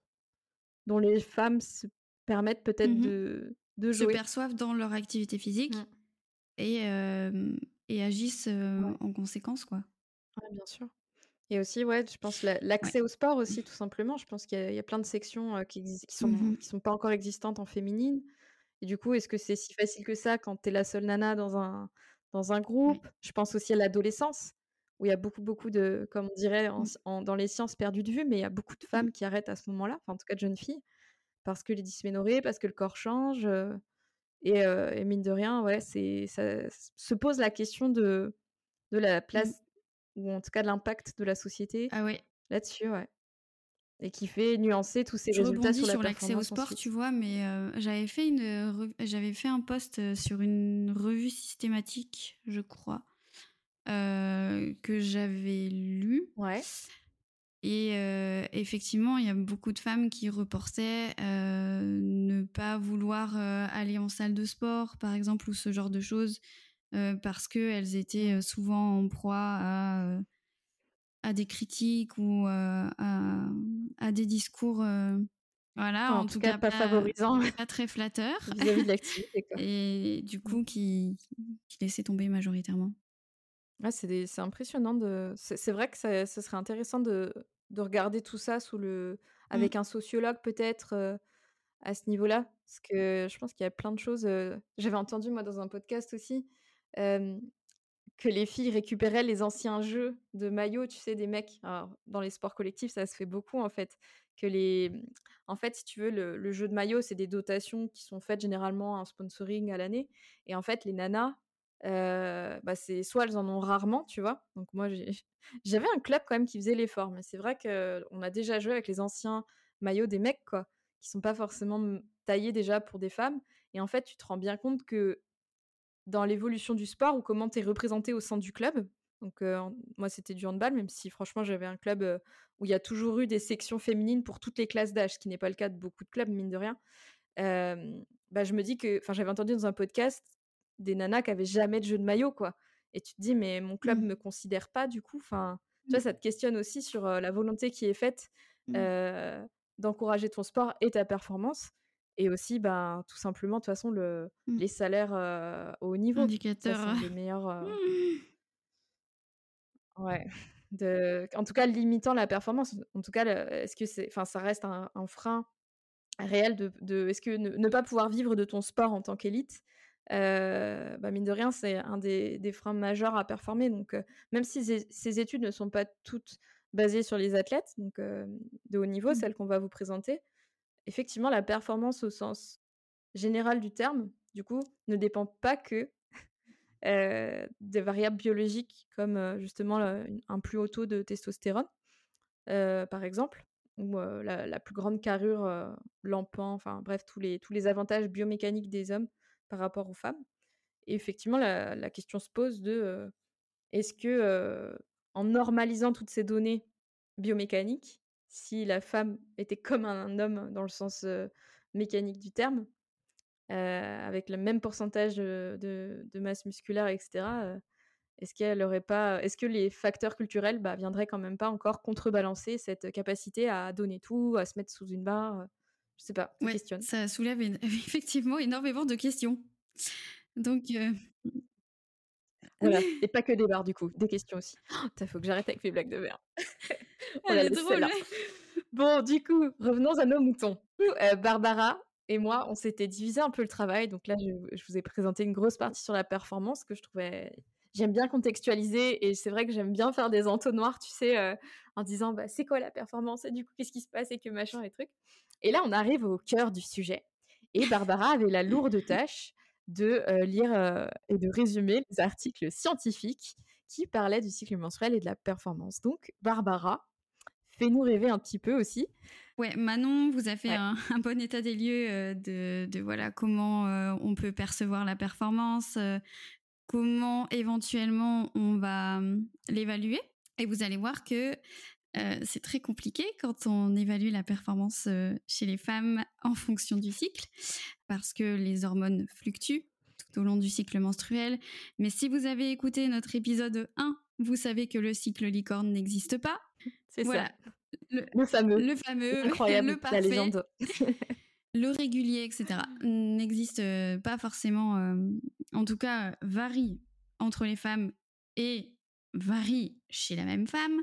dont les femmes se permettent peut-être Mhm. de, de Se jouer. perçoivent dans leur activité physique Mm. et, euh, et agissent Ouais. en conséquence, quoi. Ouais, bien sûr. Et aussi, ouais, je pense la- l'accès au sport aussi, tout simplement. Je pense qu'il y, a- il y a plein de sections euh, qui, qui sont qui sont pas encore existantes en féminine. Et du coup, est-ce que c'est si facile que ça quand tu es la seule nana dans un, dans un groupe? Je pense aussi à l'adolescence, où il y a beaucoup, beaucoup de, comme on dirait en s- en- dans les sciences, perdues de vue, mais il y a beaucoup de femmes qui arrêtent à ce moment-là, enfin, en tout cas de jeunes filles, parce que les dysménorrhées, parce que le corps change. euh, et, euh, et mine de rien, ouais, ça se pose la question de, de la place, ou en tout cas de l'impact de la société Ah ouais. là-dessus, ouais. Et qui fait nuancer tous ces Je résultats rebondis sur la sur l'accès au sport, ensuite. tu vois, mais euh, j'avais fait une, j'avais fait un post sur une revue systématique, je crois, euh, que j'avais lu. Ouais. Et euh, effectivement, il y a beaucoup de femmes qui reportaient euh, ne pas vouloir euh, aller en salle de sport, par exemple, ou ce genre de choses, euh, parce qu'elles étaient euh, souvent en proie à, euh, à des critiques ou euh, à, à des discours, voilà, En en, tout cas, pas favorisants. pas très flatteurs, Vis-à-vis de l'activité, quoi. et du coup, qui, qui laissaient tomber majoritairement. Ouais, c'est des- c'est impressionnant de. C'est c'est vrai que ça, ce serait intéressant de, de regarder tout ça sous le, avec un sociologue peut-être à ce niveau-là, parce que je pense qu'il y a plein de choses. J'avais entendu moi dans un podcast aussi que les filles récupéraient les anciens jeux de maillot, tu sais, des mecs. Alors, dans les sports collectifs, ça se fait beaucoup en fait. Que les, en fait, si tu veux, le, jeu de maillot, c'est des dotations qui sont faites généralement en sponsoring à l'année. Et en fait, les nanas, bah c'est soit elles en ont rarement, tu vois. Donc moi, j'avais un club quand même qui faisait l'effort, mais c'est vrai que on a déjà joué avec les anciens maillots des mecs, quoi, qui sont pas forcément m- taillés déjà pour des femmes. Et en fait, tu te rends bien compte que dans l'évolution du sport ou comment tu es représenté au sein du club? Donc euh, moi c'était du handball, même si franchement j'avais un club euh, où il y a toujours eu des sections féminines pour toutes les classes d'âge, ce qui n'est pas le cas de beaucoup de clubs, mine de rien. Euh, bah, je me dis que, enfin j'avais entendu dans un podcast des nanas qui avaient jamais de jeu de maillot, quoi. Et tu te dis, mais mon club Mm. me considère pas du coup. Enfin, tu vois, ça te questionne aussi sur la volonté qui est faite Mm. euh, d'encourager ton sport et ta performance. Et aussi, ben, tout simplement, de toute façon, le, Mm. les salaires euh, au haut niveau. Indicateur. des meilleurs. euh, ouais. De, en tout cas, limitant la performance. En tout cas, est-ce que c'est, enfin, ça reste un, un frein réel de, de- est-ce que ne, ne pas pouvoir vivre de ton sport en tant qu'élite, euh, bah, mine de rien, c'est un des, des freins majeurs à performer. Donc, euh, même si ces, études ne sont pas toutes basées sur les athlètes, donc euh, de haut niveau, Mm. celles qu'on va vous présenter, effectivement, la performance au sens général du terme, du coup, ne dépend pas que euh, des variables biologiques comme justement un plus haut taux de testostérone, par exemple, ou la, plus grande carrure, l'empan, enfin bref, tous les, tous avantages biomécaniques des hommes par rapport aux femmes. Et effectivement, la, la question se pose de est-ce que en normalisant toutes ces données biomécaniques, si la femme était comme un homme dans le sens mécanique du terme, avec le même pourcentage de, de- de masse musculaire, etc. est-ce qu'elle aurait pas, est-ce que les facteurs culturels bah, viendraient quand même pas encore contrebalancer cette capacité à donner tout, à se mettre sous une barre Je sais pas, Ouais, questionne. ça soulève effectivement énormément de questions. Donc, euh, Voilà, et pas que des barres du coup, des questions aussi. Il faut que j'arrête avec mes blagues de merde. On elle la est drôle. Bon, du coup, revenons à nos moutons. Euh, Barbara et moi, on s'était divisé un peu le travail. Donc là, je, je vous ai présenté une grosse partie sur la performance que je trouvais. J'aime bien contextualiser et c'est vrai que j'aime bien faire des entonnoirs, tu sais, euh, en disant bah, c'est quoi la performance et du coup, qu'est-ce qui se passe et que machin et trucs. Et là, on arrive au cœur du sujet. Et Barbara avait la lourde tâche de lire et de résumer les articles scientifiques qui parlaient du cycle menstruel et de la performance. Donc, Barbara, fais-nous rêver un petit peu aussi. Ouais, Manon vous a fait un, bon état des lieux de, de, voilà comment on peut percevoir la performance, comment éventuellement on va hum, l'évaluer. Et vous allez voir que c'est très compliqué quand on évalue la performance chez les femmes en fonction du cycle, parce que les hormones fluctuent tout au long du cycle menstruel. Mais si vous avez écouté notre épisode 1, vous savez que le cycle licorne n'existe pas. C'est ça. Le, fameux. Le fameux. Incroyable. Le parfait. La légende. le régulier, etc. n'existe pas forcément, en tout cas, varie entre les femmes et varie chez la même femme,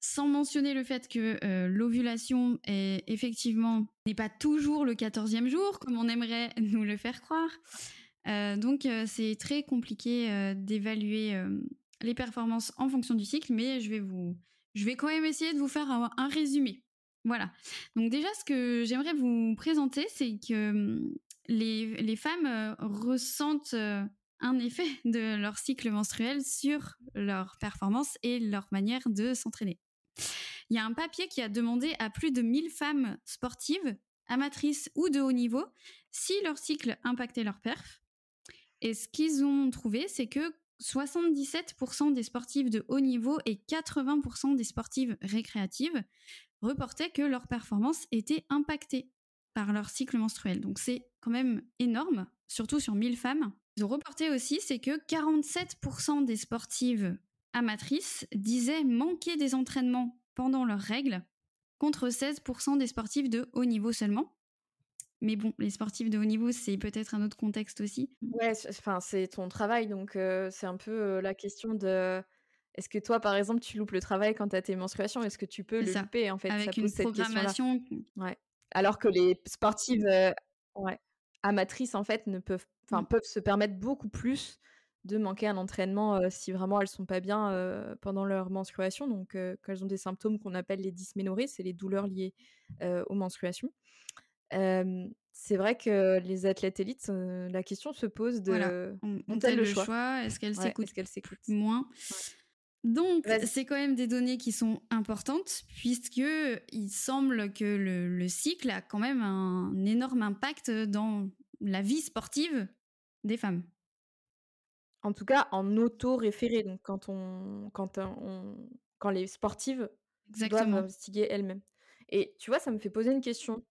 sans mentionner le fait que euh, l'ovulation est effectivement n'est pas toujours le 14e jour comme on aimerait nous le faire croire. Euh, donc euh, c'est très compliqué d'évaluer les performances en fonction du cycle, mais je vais vous, je vais quand même essayer de vous faire un, résumé. Voilà. Donc déjà, ce que j'aimerais vous présenter, c'est que hum, les, les femmes ressentent un effet de leur cycle menstruel sur leur performance et leur manière de s'entraîner. Il y a un papier qui a demandé à plus de 1000 femmes sportives, amatrices ou de haut niveau, si leur cycle impactait leur perf. Et ce qu'ils ont trouvé, c'est que 77% des sportives de haut niveau et 80% des sportives récréatives reportaient que leur performance était impactée par leur cycle menstruel. Donc c'est quand même énorme, surtout sur 1000 femmes. Ils ont reporté aussi, c'est que 47% des sportives amatrices disaient manquer des entraînements pendant leurs règles, contre 16% des sportifs de haut niveau seulement. Mais bon, les sportifs de haut niveau, c'est peut-être un autre contexte aussi. Ouais, enfin, c'est ton travail, donc euh, c'est un peu euh, la question de. Est-ce que toi, par exemple, tu loupes le travail quand tu as tes menstruations? Est-ce que tu peux le louper en fait? Avec une programmation. Ouais. Alors que les sportives euh, ouais, amatrices, en fait, ne peuvent enfin, mmh. peuvent se permettre beaucoup plus de manquer un entraînement si vraiment elles sont pas bien pendant leur menstruation. Donc, quand elles ont des symptômes qu'on appelle les dysménorrhées, c'est les douleurs liées aux menstruations. C'est vrai que les athlètes élites, la question se pose de voilà. ont-elles le, choix, Est-ce qu'elles s'écoutent est moins? Donc, c'est quand même des données qui sont importantes, puisque il semble que le, le, cycle a quand même un énorme impact dans la vie sportive des femmes. En tout cas, en auto-référé, donc quand on quand on quand les sportives doivent investiguer elles-mêmes. Et tu vois, ça me fait poser une question.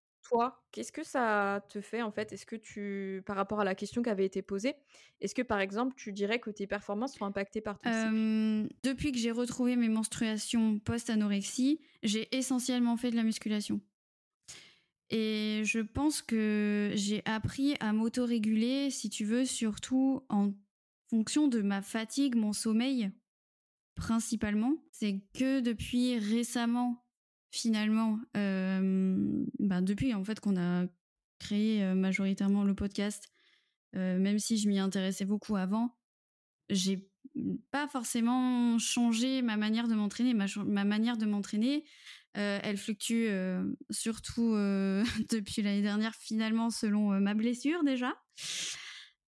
Qu'est-ce que ça te fait en fait? Est-ce que tu, par rapport à la question qui avait été posée, est-ce que par exemple tu dirais que tes performances sont impactées par ton cycle? Depuis que j'ai retrouvé mes menstruations post-anorexie, j'ai essentiellement fait de la musculation. Et je pense que j'ai appris à m'autoréguler, si tu veux, surtout en fonction de ma fatigue, mon sommeil, principalement. C'est que depuis récemment, finalement, ben depuis en fait qu'on a créé majoritairement le podcast, même si je m'y intéressais beaucoup avant, j'ai pas forcément changé ma manière de m'entraîner. Ma, ma, manière de m'entraîner, elle fluctue surtout depuis l'année dernière, finalement, selon ma blessure déjà.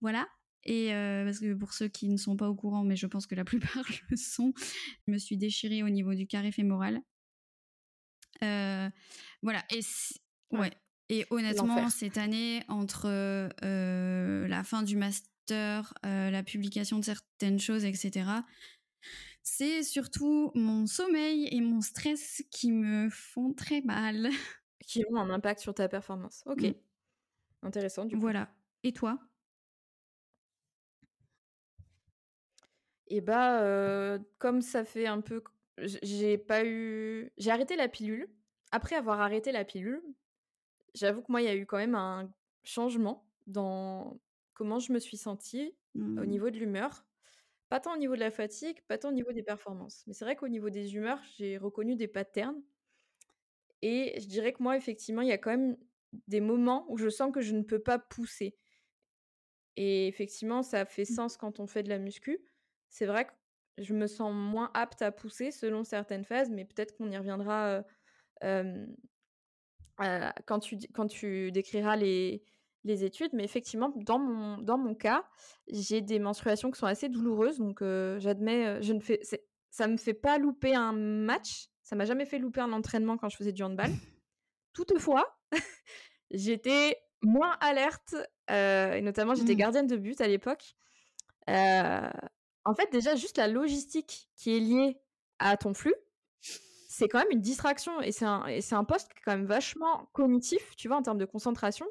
Voilà. Et parce que pour ceux qui ne sont pas au courant, mais je pense que la plupart le sont, je me suis déchirée au niveau du carré fémoral. Voilà. Et ouais. Et honnêtement, cette année, entre la fin du master, la publication de certaines choses, etc., c'est surtout mon sommeil et mon stress qui me font très mal. Qui ont un impact sur ta performance. Ok. Mmh. Intéressant. Du Voilà. Et toi? Et bah, comme ça fait un peu. J'ai pas eu. J'ai arrêté la pilule. Après avoir arrêté la pilule, j'avoue que moi, il y a eu quand même un changement dans comment je me suis sentie au mmh. niveau de l'humeur. Pas tant au niveau de la fatigue, pas tant au niveau des performances. Mais c'est vrai qu'au niveau des humeurs, j'ai reconnu des patterns. Et je dirais que moi, effectivement, il y a quand même des moments où je sens que je ne peux pas pousser. Et effectivement, ça fait mmh. sens quand on fait de la muscu. C'est vrai que je me sens moins apte à pousser selon certaines phases, mais peut-être qu'on y reviendra quand, tu, quand tu décriras les, les études, mais effectivement, dans mon, dans mon cas, j'ai des menstruations qui sont assez douloureuses, donc j'admets, je ne fais, ça me fait pas louper un match, ça m'a jamais fait louper un entraînement quand je faisais du handball. Toutefois, j'étais moins alerte, et notamment j'étais mmh. gardienne de but à l'époque. En fait, déjà, juste la logistique qui est liée à ton flux, c'est quand même une distraction et c'est un, un poste qui est quand même vachement cognitif, tu vois, en termes de concentration.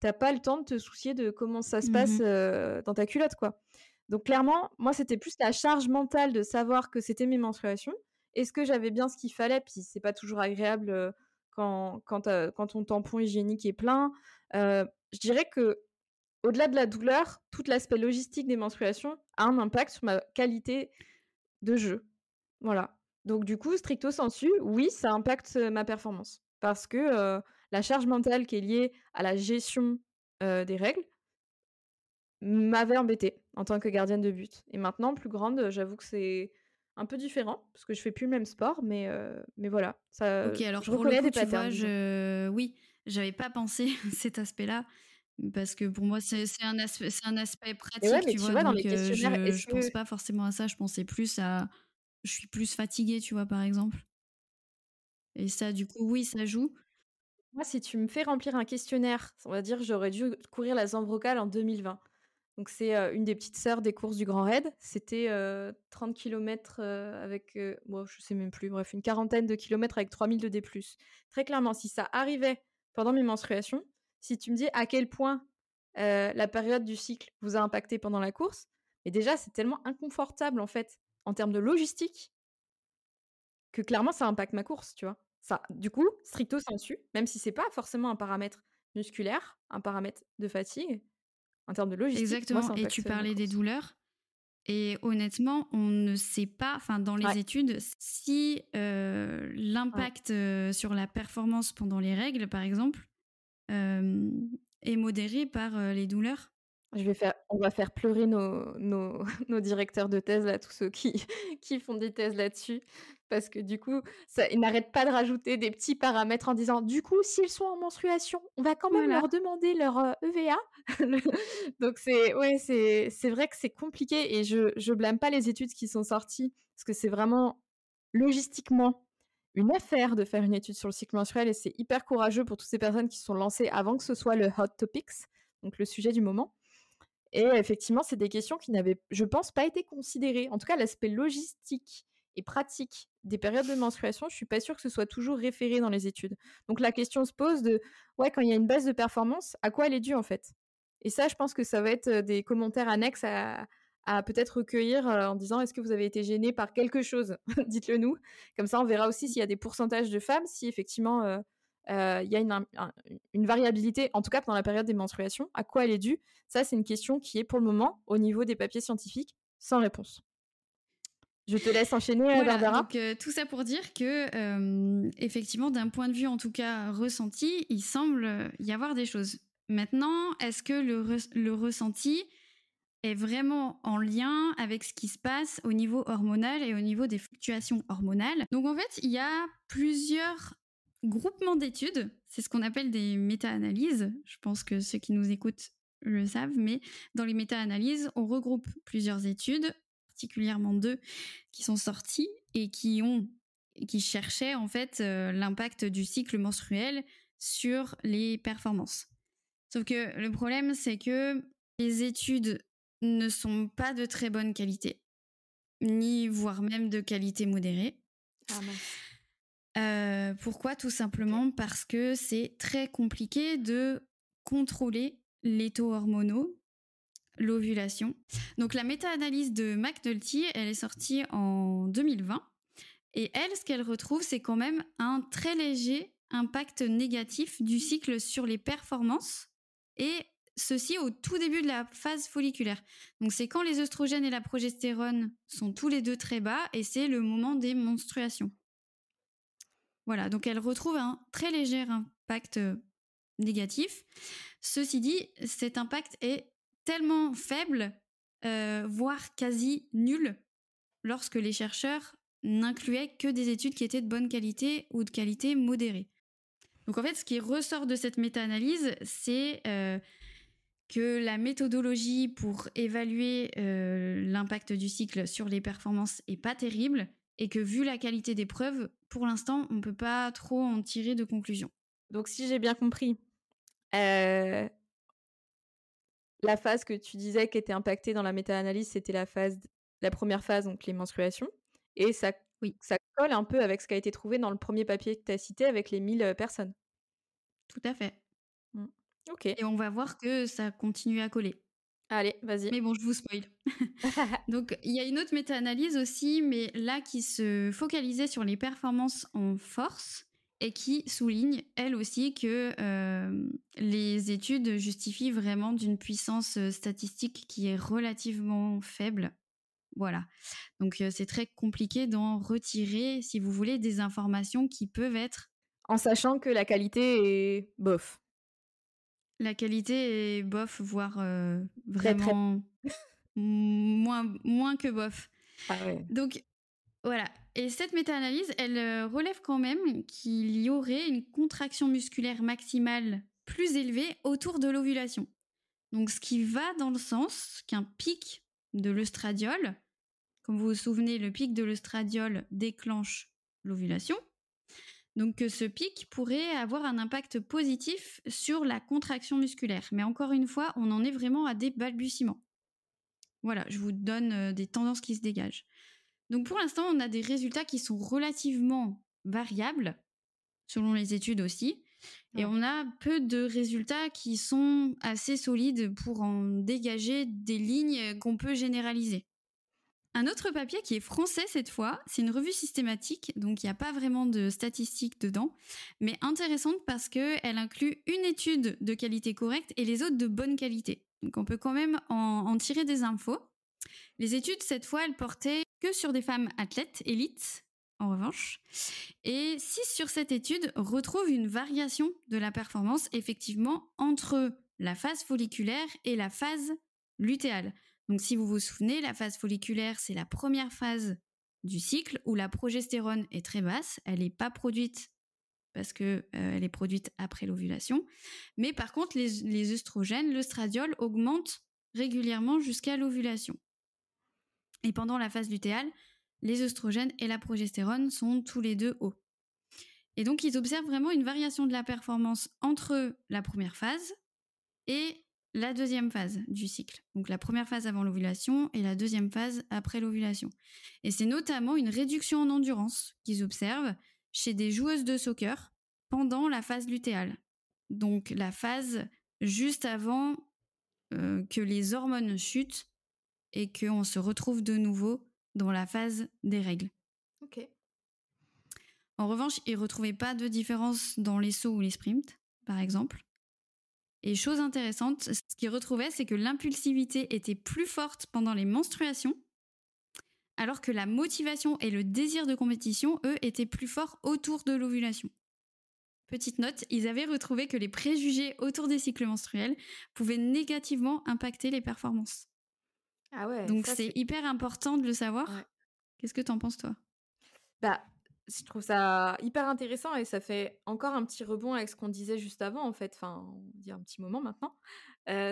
T'as pas le temps de te soucier de comment ça se passe mmh dans ta culotte, quoi. Donc clairement, moi, c'était plus la charge mentale de savoir que c'était mes menstruations. Est-ce que j'avais bien ce qu'il fallait Puis c'est pas toujours agréable quand, quand, quand, ton tampon hygiénique est plein. je dirais que au-delà de la douleur, tout l'aspect logistique des menstruations a un impact sur ma qualité de jeu. Voilà. Donc du coup, stricto sensu, oui, ça impacte ma performance. Parce que la charge mentale qui est liée à la gestion des règles m'avait embêtée en tant que gardienne de but. Et maintenant, plus grande, j'avoue que c'est un peu différent, parce que je fais plus le même sport, mais, mais voilà. Ça, ok, alors je reconnais des patterns. je... Oui, j'avais pas pensé cet aspect-là. Parce que pour moi, c'est un, aspect, un aspect pratique, tu, vois, donc, je, je pense pas forcément à ça, je pensais plus à je suis plus fatiguée, tu vois, par exemple. Et ça, du coup, oui, ça joue. Moi, si tu me fais remplir un questionnaire, on va dire, j'aurais dû courir la Zambrocale en 2020. Donc, c'est une des petites sœurs des courses du Grand Raid. C'était 30 km avec, moi, je sais même plus, bref, une quarantaine de kilomètres avec 3000 de D. Très clairement, si ça arrivait pendant mes menstruations, si tu me dis à quel point la période du cycle vous a impacté pendant la course, mais déjà, c'est tellement inconfortable, en fait, en termes de logistique que clairement ça impacte ma course, tu vois? Ça, du coup, stricto sensu, même si c'est pas forcément un paramètre musculaire, un paramètre de fatigue, en termes de logistique. Exactement. et tu parlais des douleurs. Et honnêtement, on ne sait pas, enfin dans les études, si l'impact sur la performance pendant les règles, par exemple, est modéré par les douleurs? Je vais faire, on va faire pleurer nos, nos, nos directeurs de thèse, là, tous ceux qui, qui font des thèses là-dessus. Parce que du coup, ça, ils n'arrêtent pas de rajouter des petits paramètres en disant du coup, s'ils sont en menstruation, on va quand même leur demander leur EVA. E Donc, c'est ouais, c'est, c'est vrai que c'est compliqué et je, je blâme pas les études qui sont sorties parce que c'est vraiment logistiquement une affaire de faire une étude sur le cycle menstruel et c'est hyper courageux pour toutes ces personnes qui sont lancées avant que ce soit le hot topics, donc le sujet du moment. Et effectivement, c'est des questions qui n'avaient, je pense, pas été considérées. En tout cas, l'aspect logistique et pratique des périodes de menstruation, je suis pas sûre que ce soit toujours référé dans les études. Donc la question se pose de, ouais, quand il y a une baisse de performance, à quoi elle est due en fait? Et ça, je pense que ça va être des commentaires annexes à, peut-être recueillir en disant est-ce que vous avez été gêné par quelque chose? Dites-le nous. Comme ça, on verra aussi s'il y a des pourcentages de femmes, si effectivement il y a une, une, variabilité, en tout cas pendant la période des menstruations. À quoi elle est due? Ça, c'est une question qui est pour le moment, au niveau des papiers scientifiques, sans réponse. Je te laisse enchaîner, voilà, Donc, tout ça pour dire que, effectivement, d'un point de vue en tout cas ressenti, il semble y avoir des choses. Maintenant, est-ce que le, le ressenti est vraiment en lien avec ce qui se passe au niveau hormonal et au niveau des fluctuations hormonales. Donc en fait, il y a plusieurs groupement d'études, c'est ce qu'on appelle des méta-analyses. Je pense que ceux qui nous écoutent le savent, mais dans les méta-analyses, on regroupe plusieurs études, particulièrement deux qui sont sorties et qui ont qui cherchaient en fait euh, l'impact du cycle menstruel sur les performances. Sauf que le problème, c'est que les études ne sont pas de très bonne qualité, ni voire même de qualité modérée. Ah euh, pourquoi? Tout simplement parce que c'est très compliqué de contrôler les taux hormonaux, l'ovulation. Donc la méta-analyse de McNulty, elle est sortie en 2020. Et elle, ce qu'elle retrouve, c'est quand même un très léger impact négatif du cycle sur les performances et ceci au tout début de la phase folliculaire. Donc c'est quand les oestrogènes et la progestérone sont tous les deux très bas et c'est le moment des menstruations. Voilà, donc elle retrouve un très léger impact euh, négatif. Ceci dit, cet impact est tellement faible, euh, voire quasi nul, lorsque les chercheurs n'incluaient que des études qui étaient de bonne qualité ou de qualité modérée. Donc en fait, ce qui ressort de cette méta-analyse, c'est euh, que la méthodologie pour évaluer l'impact du cycle sur les performances est pas terrible et que vu la qualité des preuves, pour l'instant, on ne peut pas trop en tirer de conclusion. Donc si j'ai bien compris, la phase que tu disais qui était impactée dans la méta-analyse, c'était la phase, la première phase, donc les menstruations. Et ça, oui. ça colle un peu avec ce qui a été trouvé dans le premier papier que tu as cité avec les 1000 personnes. Tout à fait. Ok. Et on va voir que ça continue à coller. Allez, vas-y. Mais bon, je vous spoil. Donc, il y a une autre méta-analyse aussi, mais là qui se focalisait sur les performances en force et qui souligne, elle aussi, que euh, les études justifient vraiment d'une puissance statistique qui est relativement faible. Voilà. Donc, euh, c'est très compliqué d'en retirer, si vous voulez, des informations qui peuvent être... En sachant que la qualité est bof. La qualité est bof, voire vraiment moins, moins que bof. Ah ouais. Donc, voilà. Et cette méta-analyse, elle relève quand même qu'il y aurait une contraction musculaire maximale plus élevée autour de l'ovulation. Donc, ce qui va dans le sens qu'un pic de l'œstradiol, comme vous vous souvenez, le pic de l'œstradiol déclenche l'ovulation. Donc que ce pic pourrait avoir un impact positif sur la contraction musculaire. Mais encore une fois, on en est vraiment à des balbutiements. Voilà, je vous donne des tendances qui se dégagent. Donc pour l'instant, on a des résultats qui sont relativement variables, selon les études aussi. Et on a peu de résultats qui sont assez solides pour en dégager des lignes qu'on peut généraliser. Un autre papier qui est français cette fois, c'est une revue systématique, donc il n'y a pas vraiment de statistiques dedans, mais intéressante parce qu'elle inclut une étude de qualité correcte et les autres de bonne qualité. Donc on peut quand même en, en tirer des infos. Les études, cette fois, elles portaient que sur des femmes athlètes, élites, en revanche. Et 6 sur cette étude retrouvent une variation de la performance, effectivement, entre la phase folliculaire et la phase lutéale. Donc si vous vous souvenez, la phase folliculaire, c'est la première phase du cycle où la progestérone est très basse, elle n'est pas produite parce qu'elle euh, est produite après l'ovulation. Mais par contre, les, les œstrogènes, l'œstradiol augmente régulièrement jusqu'à l'ovulation. Et pendant la phase lutéale, les œstrogènes et la progestérone sont tous les deux hauts. Et donc, ils observent vraiment une variation de la performance entre la première phase et la deuxième phase du cycle. Donc la première phase avant l'ovulation et la deuxième phase après l'ovulation. Et c'est notamment une réduction en endurance qu'ils observent chez des joueuses de soccer pendant la phase lutéale. Donc la phase juste avant euh, que les hormones chutent et qu'on se retrouve de nouveau dans la phase des règles. Ok. En revanche, ils ne retrouvaient pas de différence dans les sauts ou les sprints, par exemple. Et chose intéressante, ce qu'ils retrouvaient, c'est que l'impulsivité était plus forte pendant les menstruations, alors que la motivation et le désir de compétition, eux, étaient plus forts autour de l'ovulation. Petite note, ils avaient retrouvé que les préjugés autour des cycles menstruels pouvaient négativement impacter les performances. Ah ouais. Donc c'est hyper important de le savoir. Qu'est-ce que t'en penses toi? Bah, je trouve ça hyper intéressant et ça fait encore un petit rebond avec ce qu'on disait juste avant, en fait, enfin, on dit un petit moment maintenant,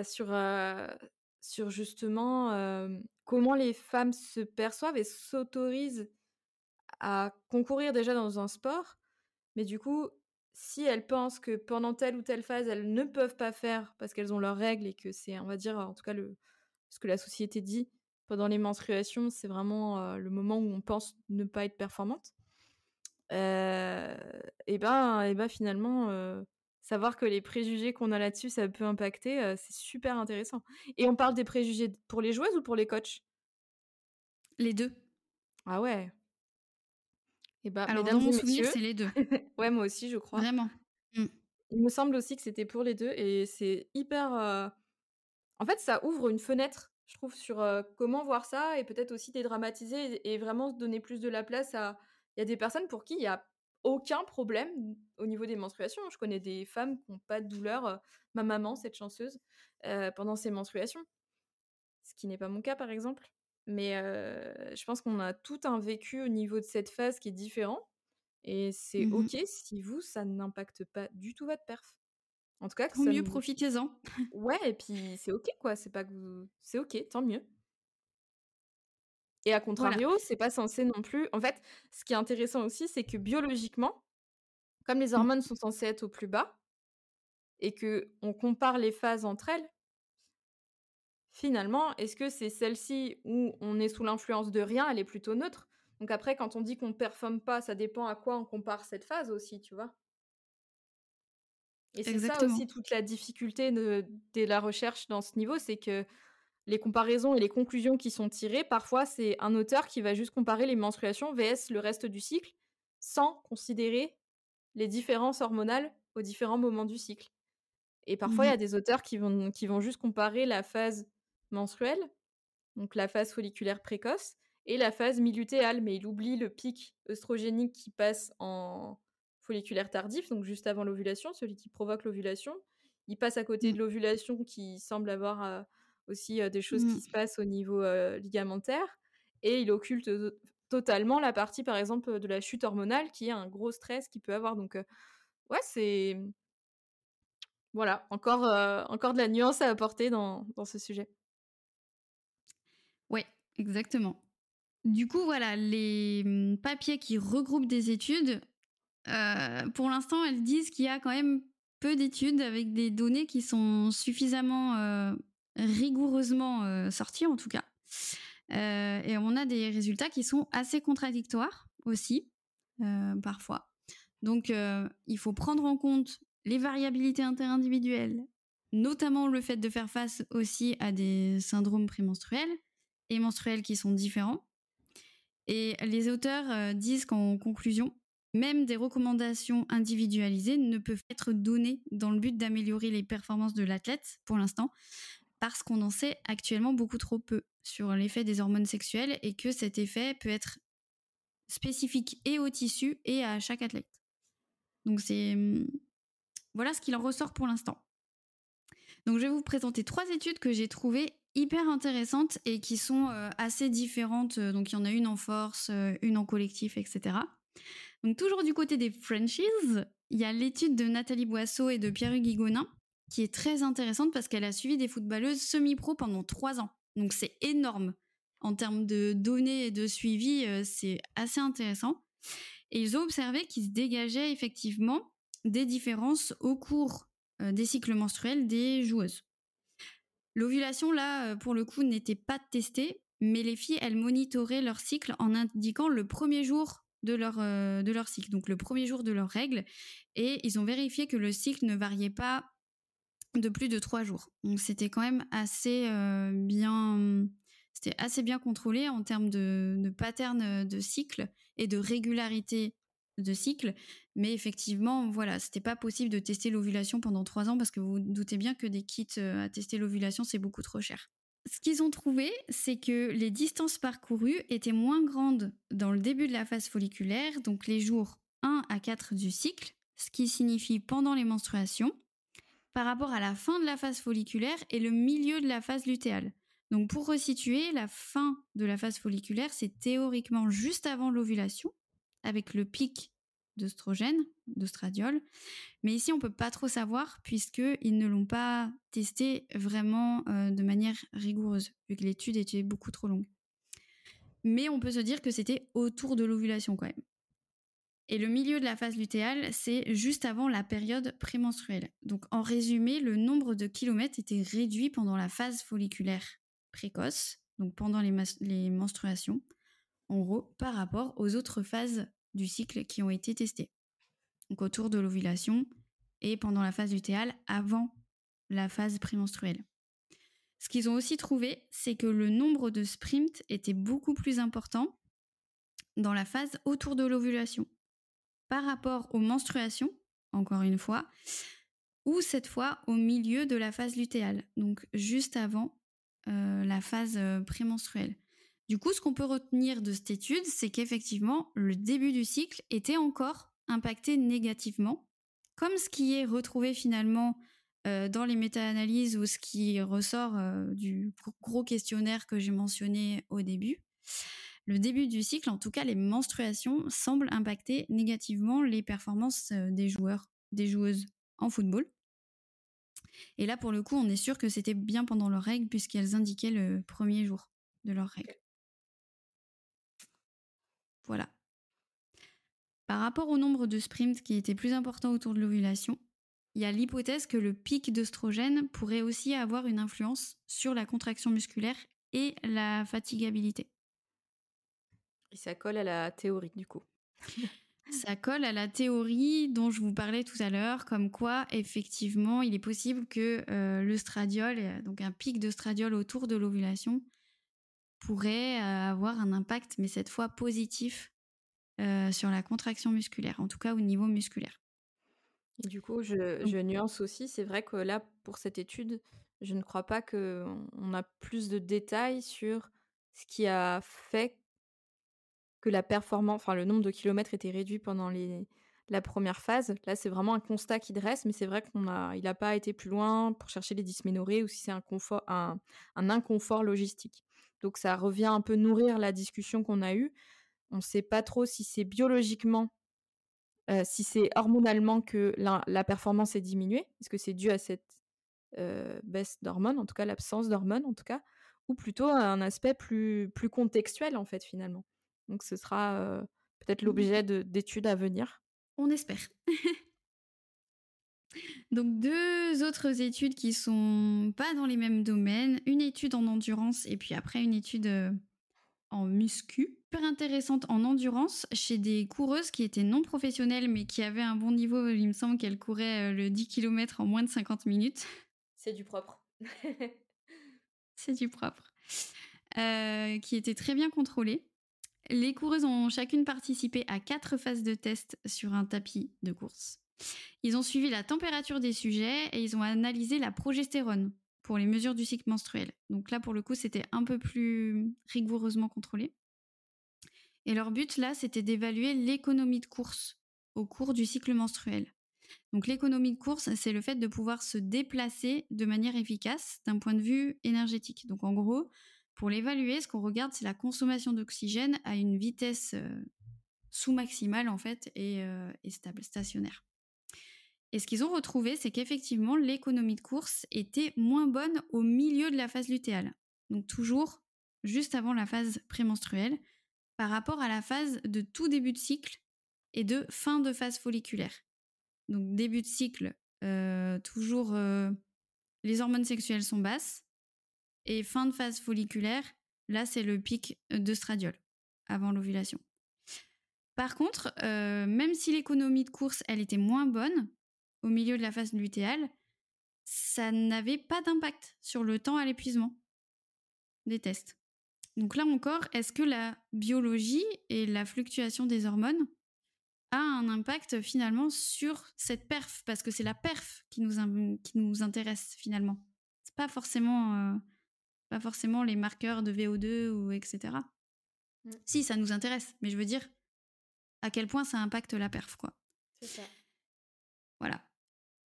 sur, sur justement comment les femmes se perçoivent et s'autorisent à concourir déjà dans un sport, mais du coup, si elles pensent que pendant telle ou telle phase, elles ne peuvent pas faire parce qu'elles ont leurs règles et que c'est, on va dire, en tout cas, le, ce que la société dit pendant les menstruations, c'est vraiment le moment où on pense ne pas être performante et ben, et ben finalement, savoir que les préjugés qu'on a là-dessus, ça peut impacter, c'est super intéressant. Et on parle des préjugés pour les joueuses ou pour les coachs? Les deux. Ah ouais. Et ben, Alors dans mon souvenir, c'est les deux. ouais, moi aussi, je crois. Vraiment. Mmh. Il me semble aussi que c'était pour les deux et c'est hyper. En fait, ça ouvre une fenêtre, je trouve, sur comment voir ça et peut-être aussi dédramatiser et, et vraiment donner plus de la place à il y a des personnes pour qui il y a aucun problème au niveau des menstruations. Je connais des femmes qui n'ont pas de douleur, ma maman, cette chanceuse, pendant ses menstruations. Ce qui n'est pas mon cas, par exemple. Mais je pense qu'on a tout un vécu au niveau de cette phase qui est différent. Et c'est Mmh OK si vous, ça n'impacte pas du tout votre perf. En tout cas, que Tant ça mieux, profitez-en. Ouais, et puis c'est ok quoi, c'est pas que vous... c'est ok, tant mieux. Et à contrario, c'est pas censé non plus. En fait, ce qui est intéressant aussi, c'est que biologiquement, comme les hormones sont censées être au plus bas et que on compare les phases entre elles, finalement, est-ce que c'est celle-ci où on est sous l'influence de rien, elle est plutôt neutre? Donc après, quand on dit qu'on ne performe pas, ça dépend à quoi on compare cette phase aussi, tu vois? Et c'est ça aussi toute la difficulté de, de la recherche dans ce niveau, c'est que les comparaisons et les conclusions qui sont tirées, parfois c'est un auteur qui va juste comparer les menstruations vs le reste du cycle, sans considérer les différences hormonales aux différents moments du cycle. Et parfois, il y a des auteurs qui vont, qui vont juste comparer la phase menstruelle, donc la phase folliculaire précoce, et la phase mi-lutéale, mais il oublie le pic œstrogénique qui passe en folliculaire tardif, donc juste avant l'ovulation, celui qui provoque l'ovulation. Il passe à côté Mm. de l'ovulation qui semble avoir euh, aussi des choses qui se passent au niveau ligamentaire, et il occulte to- totalement la partie, par exemple, de la chute hormonale, qui est un gros stress qu'il peut avoir. Donc, ouais, c'est... Voilà, encore, euh, encore de la nuance à apporter dans, dans ce sujet. Ouais, exactement. Du coup, voilà, les hum, papiers qui regroupent des études, euh, pour l'instant, elles disent qu'il y a quand même peu d'études avec des données qui sont suffisamment euh, rigoureusement euh, sorties, en tout cas. Euh, et on a des résultats qui sont assez contradictoires aussi, euh, parfois. Donc, il faut prendre en compte les variabilités interindividuelles, notamment le fait de faire face aussi à des syndromes prémenstruels et menstruels qui sont différents. Et les auteurs disent qu'en conclusion, même des recommandations individualisées ne peuvent être données dans le but d'améliorer les performances de l'athlète pour l'instant, parce qu'on en sait actuellement beaucoup trop peu sur l'effet des hormones sexuelles et que cet effet peut être spécifique et au tissu et à chaque athlète. Donc c'est hum, voilà ce qu'il en ressort pour l'instant. Donc je vais vous présenter trois études que j'ai trouvées hyper intéressantes et qui sont euh, assez différentes. Euh, Donc il y en a une en force, euh, une en collectif, etc. Donc toujours du côté des franchises, il y a l'étude de Nathalie Boisseau et de Pierre-Hugues Higonin qui est très intéressante parce qu'elle a suivi des footballeuses semi-pro pendant trois ans. Donc c'est énorme. En termes de données et de suivi, euh, c'est assez intéressant. Et ils ont observé qu'il se dégageait effectivement des différences au cours euh, des cycles menstruels des joueuses. L'ovulation, là, euh, pour le coup, n'était pas testée, mais les filles, elles monitoraient leur cycle en indiquant le premier jour de leur, de leur cycle, donc le premier jour de leurs règles, et ils ont vérifié que le cycle ne variait pas de plus de trois jours. Donc c'était quand même assez euh, bien, c'était assez bien contrôlé en termes de, de pattern de cycle et de régularité de cycle. Mais effectivement, voilà, c'était pas possible de tester l'ovulation pendant trois ans parce que vous vous doutez bien que des kits euh, à tester l'ovulation, c'est beaucoup trop cher. Ce qu'ils ont trouvé, c'est que les distances parcourues étaient moins grandes dans le début de la phase folliculaire, donc les jours 1 à 4 du cycle, ce qui signifie pendant les menstruations, par rapport à la fin de la phase folliculaire et le milieu de la phase lutéale. Donc pour resituer, la fin de la phase folliculaire, c'est théoriquement juste avant l'ovulation, avec le pic d'œstrogène, d'ostradiol. Mais ici, on peut pas trop savoir puisqu'ils ne l'ont pas testé vraiment euh, de manière rigoureuse, vu que l'étude était beaucoup trop longue. Mais on peut se dire que c'était autour de l'ovulation quand même. Et le milieu de la phase lutéale, c'est juste avant la période prémenstruelle. Donc en résumé, le nombre de kilomètres était réduit pendant la phase folliculaire précoce, donc pendant les, menstruations, en gros, par rapport aux autres phases du cycle qui ont été testées. Donc autour de l'ovulation et pendant la phase lutéale avant la phase prémenstruelle. Ce qu'ils ont aussi trouvé, c'est que le nombre de sprints était beaucoup plus important dans la phase autour de l'ovulation par rapport aux menstruations, encore une fois, ou cette fois au milieu de la phase lutéale, donc juste avant euh, la phase euh, prémenstruelle. Du coup, ce qu'on peut retenir de cette étude, c'est qu'effectivement, le début du cycle était encore impacté négativement, comme ce qui est retrouvé finalement euh, dans les méta-analyses ou ce qui ressort du gros questionnaire que j'ai mentionné au début. Le début du cycle, en tout cas les menstruations, semblent impacter négativement les performances euh, des joueurs, des joueuses en football. Et là, pour le coup, on est sûr que c'était bien pendant leurs règles puisqu'elles indiquaient le premier jour de leurs règles. Voilà. Par rapport au nombre de sprints qui était plus important autour de l'ovulation, il y a l'hypothèse que le pic d'œstrogène pourrait aussi avoir une influence sur la contraction musculaire et la fatigabilité. Et ça colle à la théorie du coup. ça colle à la théorie dont je vous parlais tout à l'heure, comme quoi effectivement il est possible que euh, le stradiol, donc un pic de stradiol autour de l'ovulation, pourrait euh, avoir un impact, mais cette fois positif, euh, sur la contraction musculaire, en tout cas au niveau musculaire. Et du coup, je, je nuance aussi, c'est vrai que là, pour cette étude, je ne crois pas qu'on a plus de détails sur ce qui a fait que la performance, enfin le nombre de kilomètres était réduit pendant les, la première phase. Là, c'est vraiment un constat qui dresse, mais c'est vrai qu'on a, il n'a pas été plus loin pour chercher les dysménorrhées ou si c'est un, confort, un, un, inconfort logistique. Donc ça revient un peu nourrir la discussion qu'on a eue. On ne sait pas trop si c'est biologiquement, euh, si c'est hormonalement que la, performance est diminuée. Est-ce que c'est dû à cette euh, baisse d'hormones, en tout cas l'absence d'hormones, en tout cas, ou plutôt un aspect plus, plus contextuel, en fait, finalement? Donc ce sera euh, peut-être mmh. l'objet d'études à venir. On espère. Donc deux autres études qui sont pas dans les mêmes domaines, une étude en endurance et puis après une étude en muscu. Super intéressante en endurance chez des coureuses qui étaient non professionnelles mais qui avaient un bon niveau. Il me semble qu'elles couraient le 10 km en moins de 50 minutes. C'est du propre. C'est du propre. Euh, qui était très bien contrôlée. Les coureuses ont chacune participé à quatre phases de test sur un tapis de course. Ils ont suivi la température des sujets et ils ont analysé la progestérone pour les mesures du cycle menstruel. Donc là, pour le coup, c'était un peu plus rigoureusement contrôlé. Et leur but, là, c'était d'évaluer l'économie de course au cours du cycle menstruel. Donc l'économie de course, c'est le fait de pouvoir se déplacer de manière efficace d'un point de vue énergétique. Donc en gros, pour l'évaluer, ce qu'on regarde, c'est la consommation d'oxygène à une vitesse euh, sous-maximale en fait et, euh, et, stable, stationnaire. Et ce qu'ils ont retrouvé, c'est qu'effectivement, l'économie de course était moins bonne au milieu de la phase lutéale. Donc toujours juste avant la phase prémenstruelle, par rapport à la phase de tout début de cycle et de fin de phase folliculaire. Donc début de cycle, euh, toujours les hormones sexuelles sont basses, et fin de phase folliculaire, là, c'est le pic d'œstradiol avant l'ovulation. Par contre, euh, même si l'économie de course, elle était moins bonne au milieu de la phase lutéale, ça n'avait pas d'impact sur le temps à l'épuisement des tests. Donc là encore, est-ce que la biologie et la fluctuation des hormones a un impact finalement sur cette perf? Parce que c'est la perf qui nous, qui nous intéresse finalement. C'est pas forcément euh, pas forcément les marqueurs de VO2 ou etc. Mmh. Si, ça nous intéresse, mais je veux dire à quel point ça impacte la perf, quoi. C'est ça. Voilà.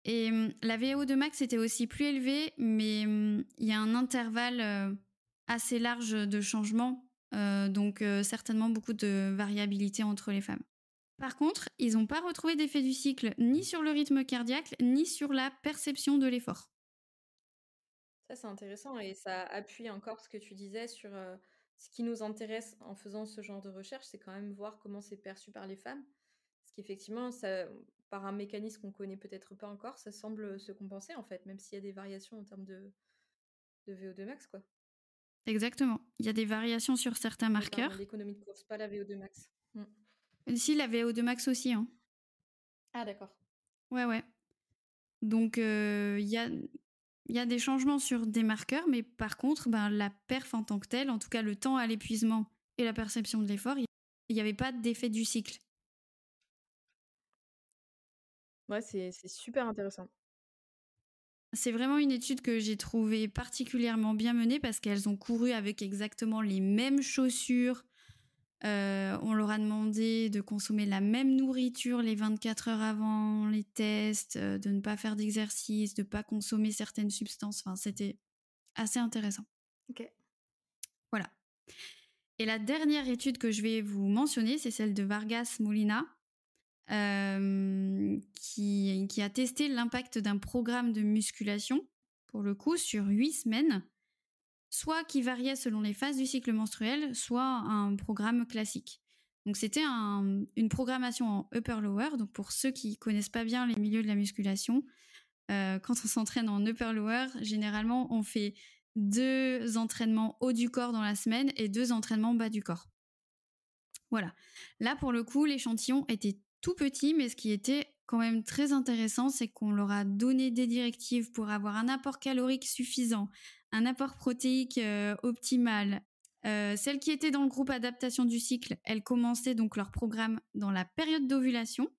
Et mmh, la VO2 max était aussi plus élevée, mais mmh, il y a un intervalle euh, assez large de changement, euh, donc euh, certainement beaucoup de variabilité entre les femmes. Par contre, ils n'ont pas retrouvé d'effet du cycle ni sur le rythme cardiaque, ni sur la perception de l'effort. Ça, c'est intéressant et ça appuie encore ce que tu disais sur ce qui nous intéresse en faisant ce genre de recherche, c'est quand même voir comment c'est perçu par les femmes. Parce qu'effectivement, ça, par un mécanisme qu'on connaît peut-être pas encore, ça semble se compenser en fait, même s'il y a des variations en termes de, de VO2 max, quoi. Exactement. Il y a des variations sur certains marqueurs. L'économie de course, pas la VO2 max. Mmh. Si, la VO2 max aussi. Hein. Ah, d'accord. Ouais, ouais. Donc, il y a il y a des changements sur des marqueurs, mais par contre, ben, la perf en tant que telle, en tout cas le temps à l'épuisement et la perception de l'effort, il n'y avait pas d'effet du cycle. Ouais, c'est super intéressant. C'est vraiment une étude que j'ai trouvée particulièrement bien menée parce qu'elles ont couru avec exactement les mêmes chaussures, euh, on leur a demandé de consommer la même nourriture les 24 heures avant les tests, euh, de ne pas faire d'exercice, de ne pas consommer certaines substances. Enfin, c'était assez intéressant. Ok. Voilà. Et la dernière étude que je vais vous mentionner, c'est celle de Vargas Molina. qui, qui, a testé l'impact d'un programme de musculation, pour le coup, sur huit semaines, soit qui variait selon les phases du cycle menstruel, soit un programme classique. Donc c'était une programmation en upper-lower. Donc pour ceux qui connaissent pas bien les milieux de la musculation, euh, quand on s'entraîne en upper-lower, généralement on fait deux entraînements haut du corps dans la semaine et deux entraînements bas du corps. Voilà. Là pour le coup, l'échantillon était tout petit, mais ce qui était quand même très intéressant, c'est qu'on leur a donné des directives pour avoir un apport calorique suffisant, un apport protéique euh, optimal, euh, celles qui étaient dans le groupe adaptation du cycle, elles commençaient donc leur programme dans la période d'ovulation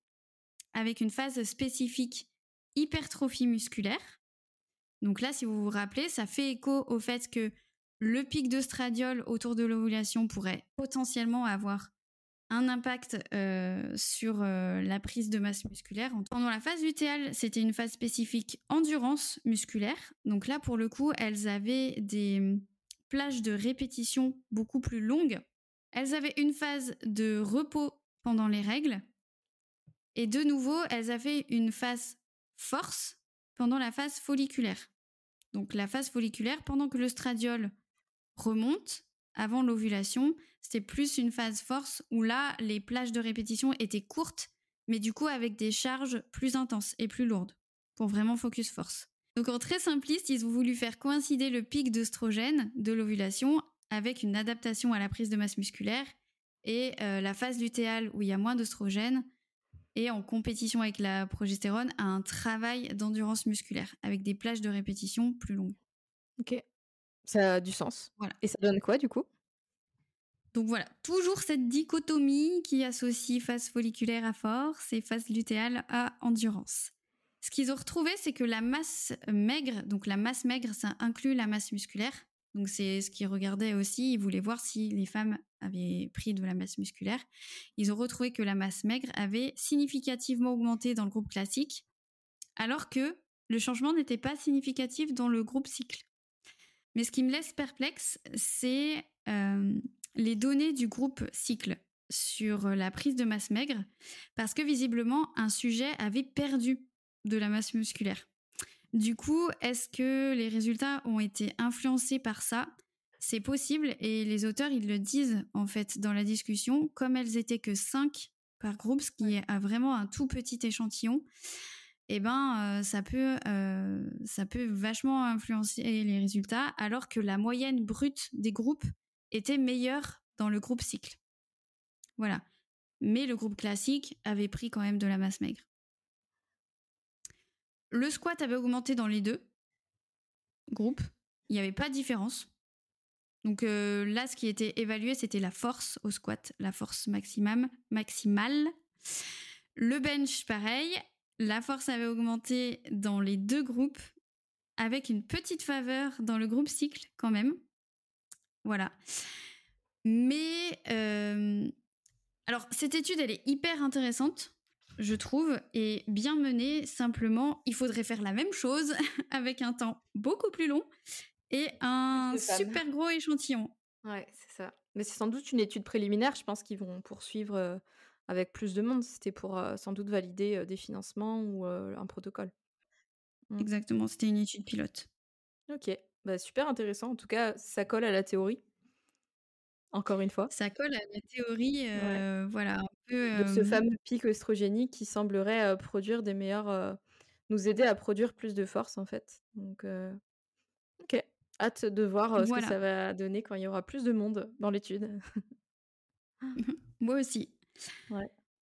avec une phase spécifique hypertrophie musculaire. Donc là, si vous vous rappelez, ça fait écho au fait que le pic d'oestradiol autour de l'ovulation pourrait potentiellement avoir un impact euh, sur euh, la prise de masse musculaire. Pendant la phase lutéale, c'était une phase spécifique endurance musculaire. Donc là, pour le coup, elles avaient des plage de répétition beaucoup plus longue. Elles avaient une phase de repos pendant les règles. Et de nouveau, elles avaient une phase force pendant la phase folliculaire. Donc la phase folliculaire, pendant que le stradiol remonte avant l'ovulation, c'était plus une phase force où là, les plages de répétition étaient courtes, mais du coup avec des charges plus intenses et plus lourdes, pour vraiment focus force. Donc en très simpliste, ils ont voulu faire coïncider le pic d'œstrogène de l'ovulation avec une adaptation à la prise de masse musculaire et euh, la phase lutéale où il y a moins d'œstrogène et en compétition avec la progestérone à un travail d'endurance musculaire avec des plages de répétition plus longues. Ok, ça a du sens. Voilà. Et ça donne quoi du coup? Donc voilà, toujours cette dichotomie qui associe phase folliculaire à force et phase lutéale à endurance. Ce qu'ils ont retrouvé, c'est que la masse maigre, donc la masse maigre, ça inclut la masse musculaire. Donc c'est ce qu'ils regardaient aussi. Ils voulaient voir si les femmes avaient pris de la masse musculaire. Ils ont retrouvé que la masse maigre avait significativement augmenté dans le groupe classique, alors que le changement n'était pas significatif dans le groupe cycle. Mais ce qui me laisse perplexe, c'est euh, les données du groupe cycle sur la prise de masse maigre, parce que visiblement, un sujet avait perdu de la masse musculaire. Du coup, est-ce que les résultats ont été influencés par ça? C'est possible et les auteurs, ils le disent en fait dans la discussion, comme elles étaient que 5 par groupe, ce qui est vraiment un tout petit échantillon, eh ben, euh, ça, peut, euh, ça peut vachement influencer les résultats, alors que la moyenne brute des groupes était meilleure dans le groupe cycle. Voilà. Mais le groupe classique avait pris quand même de la masse maigre. Le squat avait augmenté dans les deux groupes. Il n'y avait pas de différence. Donc euh, là, ce qui était évalué, c'était la force au squat, la force maximum, maximale. Le bench, pareil. La force avait augmenté dans les deux groupes, avec une petite faveur dans le groupe cycle quand même. Voilà. Mais euh, alors cette étude, elle est hyper intéressante je trouve, et bien mené. Simplement, il faudrait faire la même chose avec un temps beaucoup plus long et un super gros échantillon. Ouais, c'est ça. Mais c'est sans doute une étude préliminaire. Je pense qu'ils vont poursuivre euh, avec plus de monde. C'était pour euh, sans doute valider des financements ou un protocole. Mmh. Exactement, c'était une étude pilote. Ok, bah, super intéressant. En tout cas, ça colle à la théorie. Encore une fois. Ça colle à la théorie, voilà, un peu. De ce fameux pic œstrogénique qui semblerait produire des meilleurs. nous aider à produire plus de force, en fait. Donc, ok. Hâte de voir ce que ça va donner quand il y aura plus de monde dans l'étude. Moi aussi.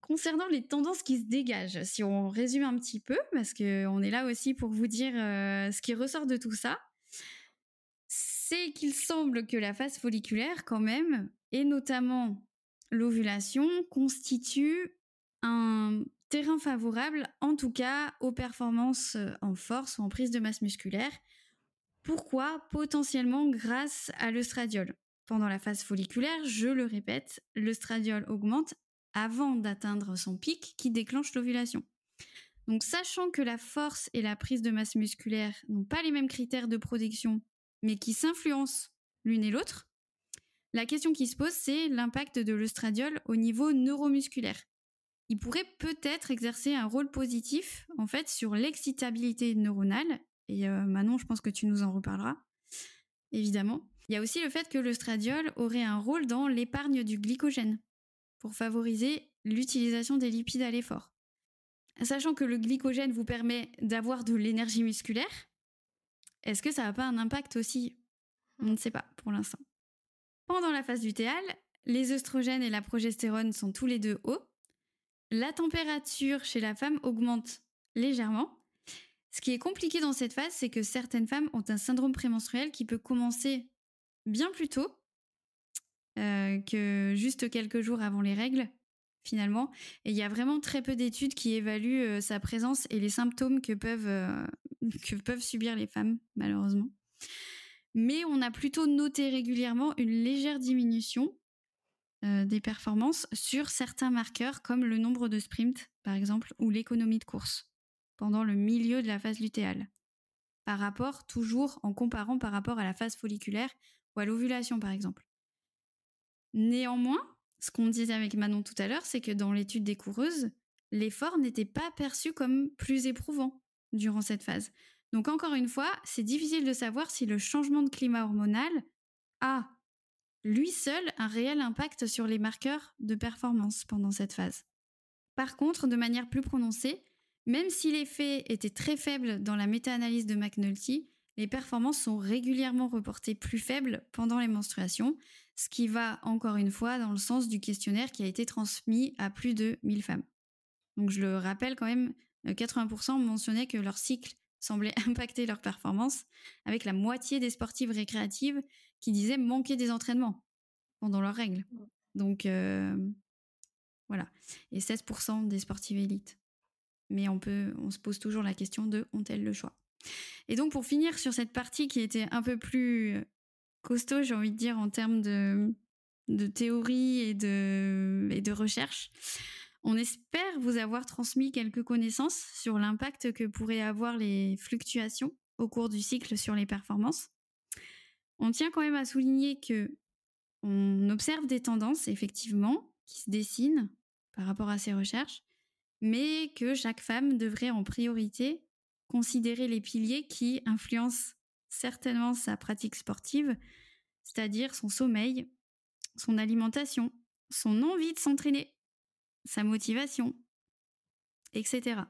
Concernant les tendances qui se dégagent, si on résume un petit peu, parce qu'on est là aussi pour vous dire ce qui ressort de tout ça, c'est qu'il semble que la phase folliculaire, quand même, et notamment l'ovulation, constitue un terrain favorable, en tout cas, aux performances euh, en force ou en prise de masse musculaire. Pourquoi? Potentiellement grâce à l'œstradiol. Pendant la phase folliculaire, je le répète, l'œstradiol augmente avant d'atteindre son pic qui déclenche l'ovulation. Donc sachant que la force et la prise de masse musculaire n'ont pas les mêmes critères de production mais qui s'influencent l'une et l'autre, la question qui se pose, c'est l'impact de l'œstradiol au niveau neuromusculaire. il pourrait peut-être exercer un rôle positif en fait sur l'excitabilité neuronale. Et euh, Manon, je pense que tu nous en reparleras, évidemment. Il y a aussi le fait que le stradiol aurait un rôle dans l'épargne du glycogène pour favoriser l'utilisation des lipides à l'effort. Sachant que le glycogène vous permet d'avoir de l'énergie musculaire, est-ce que ça n'a pas un impact aussi? On ne sait pas pour l'instant. Pendant la phase lutéale, les œstrogènes et la progestérone sont tous les deux hauts. La température chez la femme augmente légèrement. Ce qui est compliqué dans cette phase, c'est que certaines femmes ont un syndrome prémenstruel qui peut commencer bien plus tôt euh, que juste quelques jours avant les règles, finalement. Et il y a vraiment très peu d'études qui évaluent euh, sa présence et les symptômes que peuvent, euh, que peuvent subir les femmes, malheureusement. Mais on a plutôt noté régulièrement une légère diminution des performances sur certains marqueurs comme le nombre de sprints, par exemple, ou l'économie de course pendant le milieu de la phase lutéale. Par rapport, toujours en comparant par rapport à la phase folliculaire ou à l'ovulation, par exemple. Néanmoins, ce qu'on disait avec Manon tout à l'heure, c'est que dans l'étude des coureuses, l'effort n'était pas perçu comme plus éprouvant durant cette phase. Donc encore une fois, c'est difficile de savoir si le changement de climat hormonal a, lui seul, un réel impact sur les marqueurs de performance pendant cette phase. Par contre, de manière plus prononcée, même si l'effet était très faible dans la méta-analyse de McNulty, les performances sont régulièrement reportées plus faibles pendant les menstruations, ce qui va encore une fois dans le sens du questionnaire qui a été transmis à plus de 1000 femmes. Donc je le rappelle quand même, 80% euh, mentionnaient que leur cycle semblait impacter leur performance, avec la moitié des sportives récréatives qui disaient manquer des entraînements pendant leurs règles. Donc euh, voilà. Et 16% des sportives élites. Mais on, peut, on se pose toujours la question de ont-elles le choix? Et donc pour finir sur cette partie qui était un peu plus costaud, j'ai envie de dire, en termes de, de théorie et de, et de recherche, on espère vous avoir transmis quelques connaissances sur l'impact que pourraient avoir les fluctuations au cours du cycle sur les performances. On tient quand même à souligner que on observe des tendances effectivement qui se dessinent par rapport à ces recherches, mais que chaque femme devrait en priorité considérer les piliers qui influencent certainement sa pratique sportive, c'est-à-dire son sommeil, son alimentation, son envie de s'entraîner, sa motivation, etc.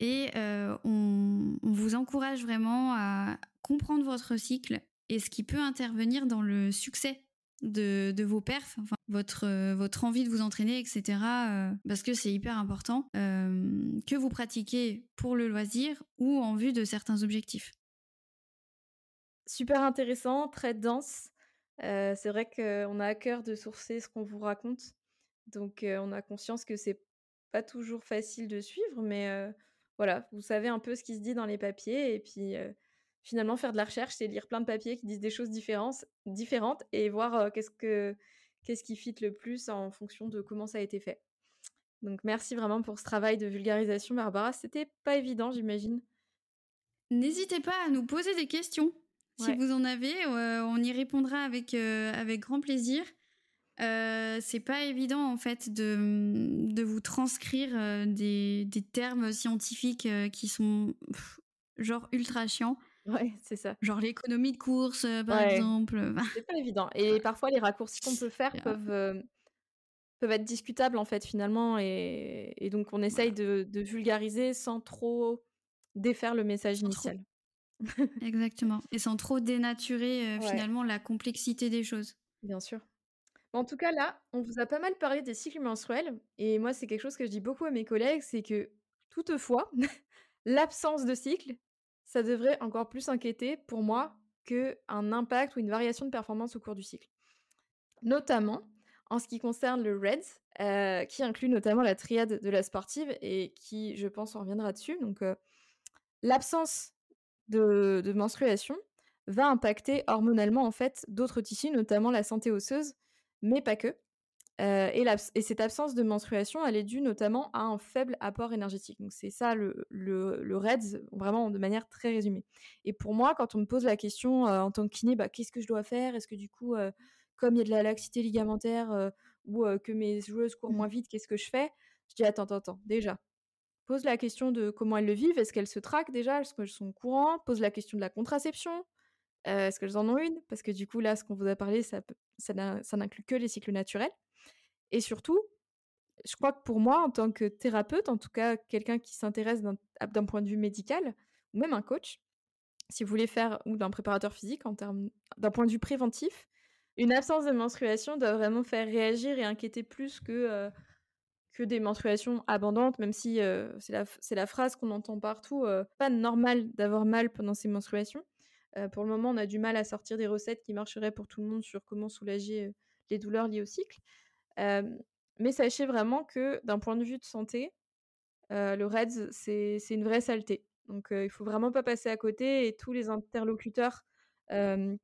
Et euh, on, vous encourage vraiment à comprendre votre cycle et ce qui peut intervenir dans le succès de, vos perfs, votre, envie de vous entraîner, etc. Euh, parce que c'est hyper important euh, que vous pratiquez pour le loisir ou en vue de certains objectifs. Super intéressant, très dense. c'est vrai qu'on a à cœur de sourcer ce qu'on vous raconte. Donc on a conscience que c'est pas toujours facile de suivre, mais voilà, vous savez un peu ce qui se dit dans les papiers et puis finalement, faire de la recherche, c'est lire plein de papiers qui disent des choses différentes, et voir qu'est-ce, que, qu'est-ce qui fit le plus en fonction de comment ça a été fait. Donc, merci vraiment pour ce travail de vulgarisation, Barbara. C'était pas évident, j'imagine. N'hésitez pas à nous poser des questions. Si vous en avez, on y répondra avec, avec grand plaisir. Euh, c'est pas évident en fait de, de vous transcrire des, des, termes scientifiques qui sont genre ultra chiants. Ouais, c'est ça. Genre l'économie de course, euh, par exemple. C'est pas évident. Et parfois, les raccourcis qu'on peut faire peuvent, euh, peuvent être discutables, en fait, finalement. Et, et donc, on essaye de, de, vulgariser sans trop défaire le message initial. Exactement. Et sans trop dénaturer, euh, finalement, la complexité des choses. Bien sûr. En tout cas, là, on vous a pas mal parlé des cycles menstruels. Et moi, c'est quelque chose que je dis beaucoup à mes collègues, c'est que toutefois, l'absence de cycle, ça devrait encore plus inquiéter pour moi qu'un impact ou une variation de performance au cours du cycle. Notamment en ce qui concerne le REDS, euh, qui inclut notamment la triade de la sportive et qui, je pense, on reviendra dessus. Donc, euh, l'absence de, de, menstruation va impacter hormonalement en fait d'autres tissus, notamment la santé osseuse, mais pas que. et, et, cette absence de menstruation, elle est due notamment à un faible apport énergétique. Donc c'est ça le, le, le, REDS, vraiment de manière très résumée. Et pour moi, quand on me pose la question en tant que kiné, bah, qu'est-ce que je dois faire? Est-ce que du coup, comme il y a de la laxité ligamentaire ou que mes joueuses courent moins mmh. vite, qu'est-ce que je fais? Je dis attends, attends, attends, déjà. Pose la question de comment elles le vivent, est-ce qu'elles se traquent déjà, est-ce qu'elles sont au courant? Pose la question de la contraception, est-ce qu'elles en ont une? Parce que du coup, là, ce qu'on vous a parlé, ça, n'inclut que les cycles naturels. Et surtout, je crois que pour moi, en tant que thérapeute, en tout cas quelqu'un qui s'intéresse d'un point de vue médical, ou même un coach, si vous voulez faire, ou d'un préparateur physique, en termes d'un point de vue préventif, une absence de menstruation doit vraiment faire réagir et inquiéter plus que, que des menstruations abondantes, même si c'est la, phrase qu'on entend partout, pas normal d'avoir mal pendant ces menstruations. pour le moment, on a du mal à sortir des recettes qui marcheraient pour tout le monde sur comment soulager les douleurs liées au cycle. mais sachez vraiment que d'un point de vue de santé, le REDS, c'est une vraie saleté. Donc il faut vraiment pas passer à côté et tous les interlocuteurs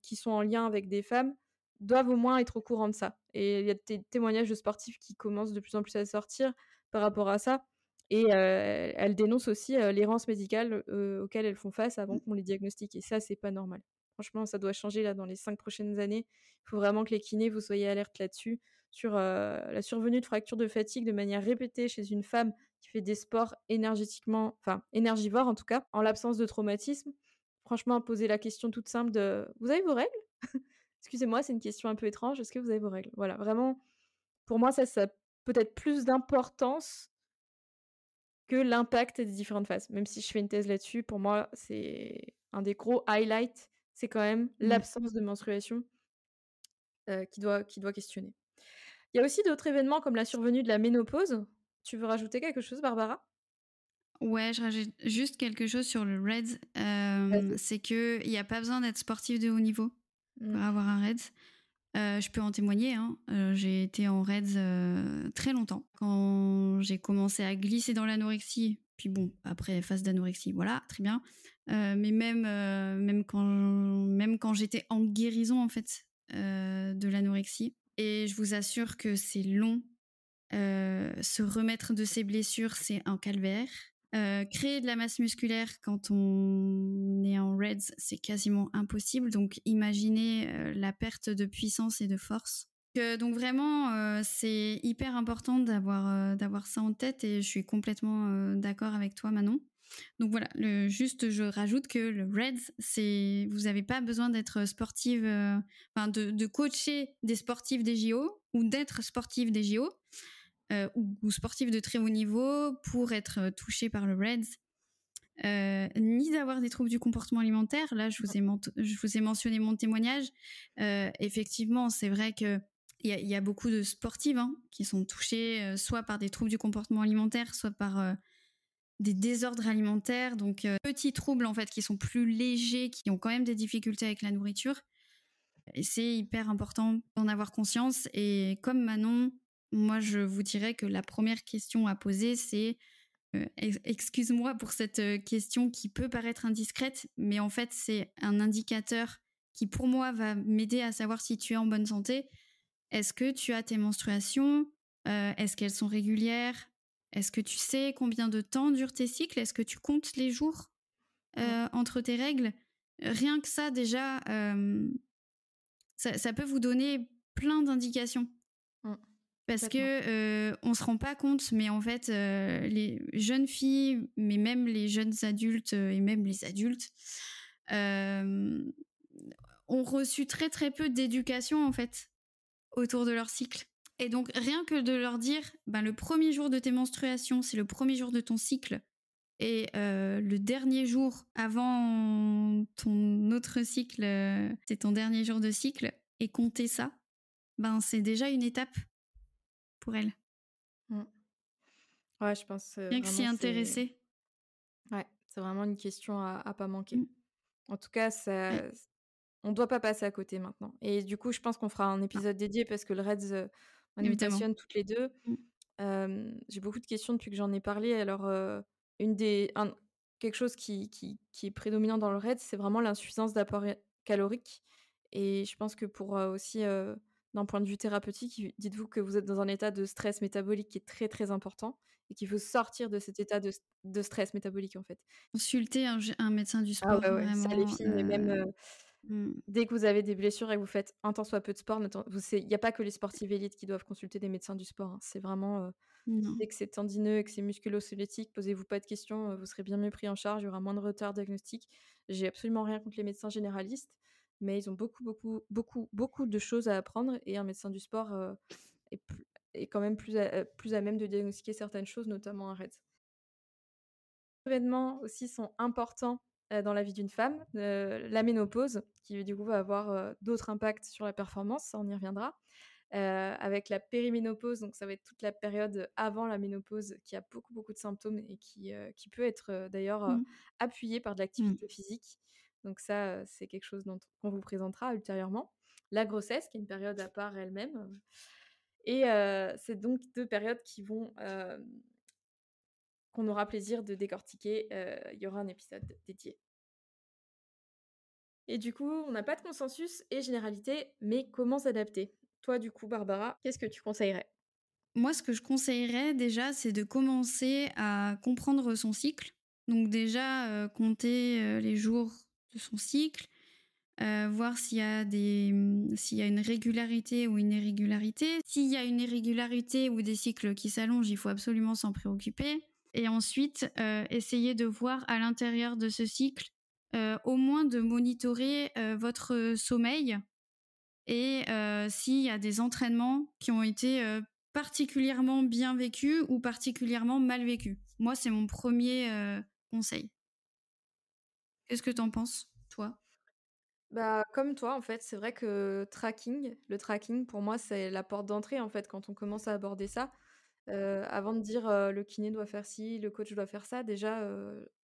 qui sont en lien avec des femmes doivent au moins être au courant de ça. Et il y a des témoignages de sportifs qui commencent de plus en plus à sortir par rapport à ça. Et elles dénoncent aussi l'errance médicale auxquelles elles font face avant mmh. qu'on les diagnostique. Et ça, c'est pas normal. Franchement, ça doit changer là dans les cinq prochaines années. Il faut vraiment que les kinés, vous soyez alerte là-dessus, sur la survenue de fractures de fatigue de manière répétée chez une femme qui fait des sports énergétiquement, enfin énergivores en tout cas, en l'absence de traumatisme. Franchement, poser la question toute simple de Vous avez vos règles? Excusez-moi, c'est une question un peu étrange. Est-ce que vous avez vos règles? Voilà, vraiment, pour moi, ça, ça a peut-être plus d'importance que l'impact des différentes phases. Même si je fais une thèse là-dessus, pour moi, c'est un des gros highlights, c'est quand même mmh. l'absence de menstruation qui, doit, qui doit questionner. Il y a aussi d'autres événements comme la survenue de la ménopause. Tu veux rajouter quelque chose, Barbara? Ouais, je rajoute juste quelque chose sur le RED. c'est qu'il n'y a pas besoin d'être sportif de haut niveau mmh. avoir un REDS. Euh, je peux en témoigner, hein. euh, j'ai été en REDS euh, très longtemps. Quand j'ai commencé à glisser dans l'anorexie, puis bon, après phase d'anorexie, voilà, très bien. mais même, même quand, même quand j'étais en guérison en fait de l'anorexie, et je vous assure que c'est long. se remettre de ses blessures, c'est un calvaire. Euh, créer de la masse musculaire quand on est en Reds, c'est quasiment impossible. Donc imaginez euh, la perte de puissance et de force. donc vraiment, euh, c'est hyper important d'avoir d'avoir ça en tête et je suis complètement d'accord avec toi, Manon. Donc voilà, le, juste je rajoute que le Reds, c'est vous n'avez pas besoin d'être sportive, de, de coacher des sportifs des JO ou d'être sportif des JO. Euh, ou, sportifs de très haut niveau pour être euh, touchés par le REDS, euh, ni d'avoir des troubles du comportement alimentaire. Là, je vous ai, mentionné mon témoignage. effectivement, c'est vrai que il y, a beaucoup de sportives hein, qui sont touchés soit par des troubles du comportement alimentaire, soit par des désordres alimentaires, donc petits troubles en fait qui sont plus légers, qui ont quand même des difficultés avec la nourriture. Et c'est hyper important d'en avoir conscience. Et comme Manon, moi, je vous dirais que la première question à poser, c'est euh, excuse-moi pour cette question qui peut paraître indiscrète, mais en fait, c'est un indicateur qui, pour moi, va m'aider à savoir si tu es en bonne santé. Est-ce que tu as tes menstruations? Euh, Est-ce qu'elles sont régulières? Est-ce que tu sais combien de temps durent tes cycles? Est-ce que tu comptes les jours? Entre tes règles. Rien que ça, déjà, ça, ça, peut vous donner plein d'indications. Parce que euh, on se rend pas compte, mais en fait, euh, les jeunes filles, mais même les jeunes adultes euh, et même les adultes, euh, ont reçu très très peu d'éducation en fait autour de leur cycle. Et donc rien que de leur dire, ben le premier jour de tes menstruations, c'est le premier jour de ton cycle, et le dernier jour avant ton autre cycle, c'est ton dernier jour de cycle, et compter ça, ben c'est déjà une étape pour elle. Mmh. Ouais, je pense. Bien que s'y intéresser. Ouais, c'est vraiment une question à, à pas manquer. Mmh. En tout cas, ça, on ne doit pas passer à côté maintenant. Et du coup, je pense qu'on fera un épisode dédié parce que le Reds, on nous passionne toutes les deux. Mmh. J'ai beaucoup de questions depuis que j'en ai parlé. Alors, une des, un, quelque chose qui, qui, qui, est prédominant dans le Reds, c'est vraiment l'insuffisance d'apport calorique. Et je pense que pour aussi d'un point de vue thérapeutique, dites-vous que vous êtes dans un état de stress métabolique qui est très, très important et qu'il faut sortir de cet état de stress métabolique, en fait. Consulter un médecin du Ah sport, ouais, ouais, ça les vraiment, filles et même, heu, dès que vous avez des blessures et que vous faites un tant soit peu de sport, il y a pas que les sportives élites qui doivent consulter des médecins du sport, hein. C'est vraiment, Non. dès que c'est tendineux et que c'est musculo-squelettique, posez-vous pas de questions, vous serez bien mieux pris en charge, il y aura moins de retard diagnostique. J'ai absolument rien contre les médecins généralistes, mais ils ont beaucoup, beaucoup, beaucoup, beaucoup de choses à apprendre et un médecin du sport, heu, est plus est quand même plus à plus à même de diagnostiquer certaines choses, notamment un RED. Événements aussi sont importants, heu, dans la vie d'une femme, heu, la ménopause qui du coup va avoir, d'autres impacts sur la performance, ça on y reviendra. Avec la périménopause, donc ça va être toute la période avant la ménopause qui a beaucoup, beaucoup de symptômes et qui, qui peut être, d'ailleurs, Mmh. appuyée par de Mmh. l'activité physique. Donc ça, c'est quelque chose dont qu'on vous présentera ultérieurement. La grossesse qui est une période à part elle-même et c'est donc 2 périodes qui vont, qu'on aura plaisir de décortiquer, il y aura un épisode dédié. Et du coup, on n'a pas de consensus et généralité, mais comment s'adapter? Toi, du coup, Barbara, qu'est-ce que tu conseillerais? Moi, ce que je conseillerais déjà, c'est de commencer à comprendre son cycle. Donc déjà, compter, les jours de son cycle, heu, voir s'il y a des, mmh, s'il y a une régularité ou une irrégularité. S'il y a une irrégularité ou des cycles qui s'allongent, il faut absolument s'en préoccuper et ensuite, heu, essayer de voir à l'intérieur de ce cycle, heu, au moins de monitorer, votre sommeil et s'il y a des entraînements qui ont été, particulièrement bien vécus ou particulièrement mal vécus. Moi, c'est mon 1er, heu, conseil. Qu'est-ce que tu en penses, toi? Bah, comme toi, en fait, c'est vrai que tracking le tracking, pour moi, c'est la porte d'entrée, en fait, quand on commence à aborder ça. Avant de dire, «Le kiné doit faire ci, le coach doit faire ça», déjà,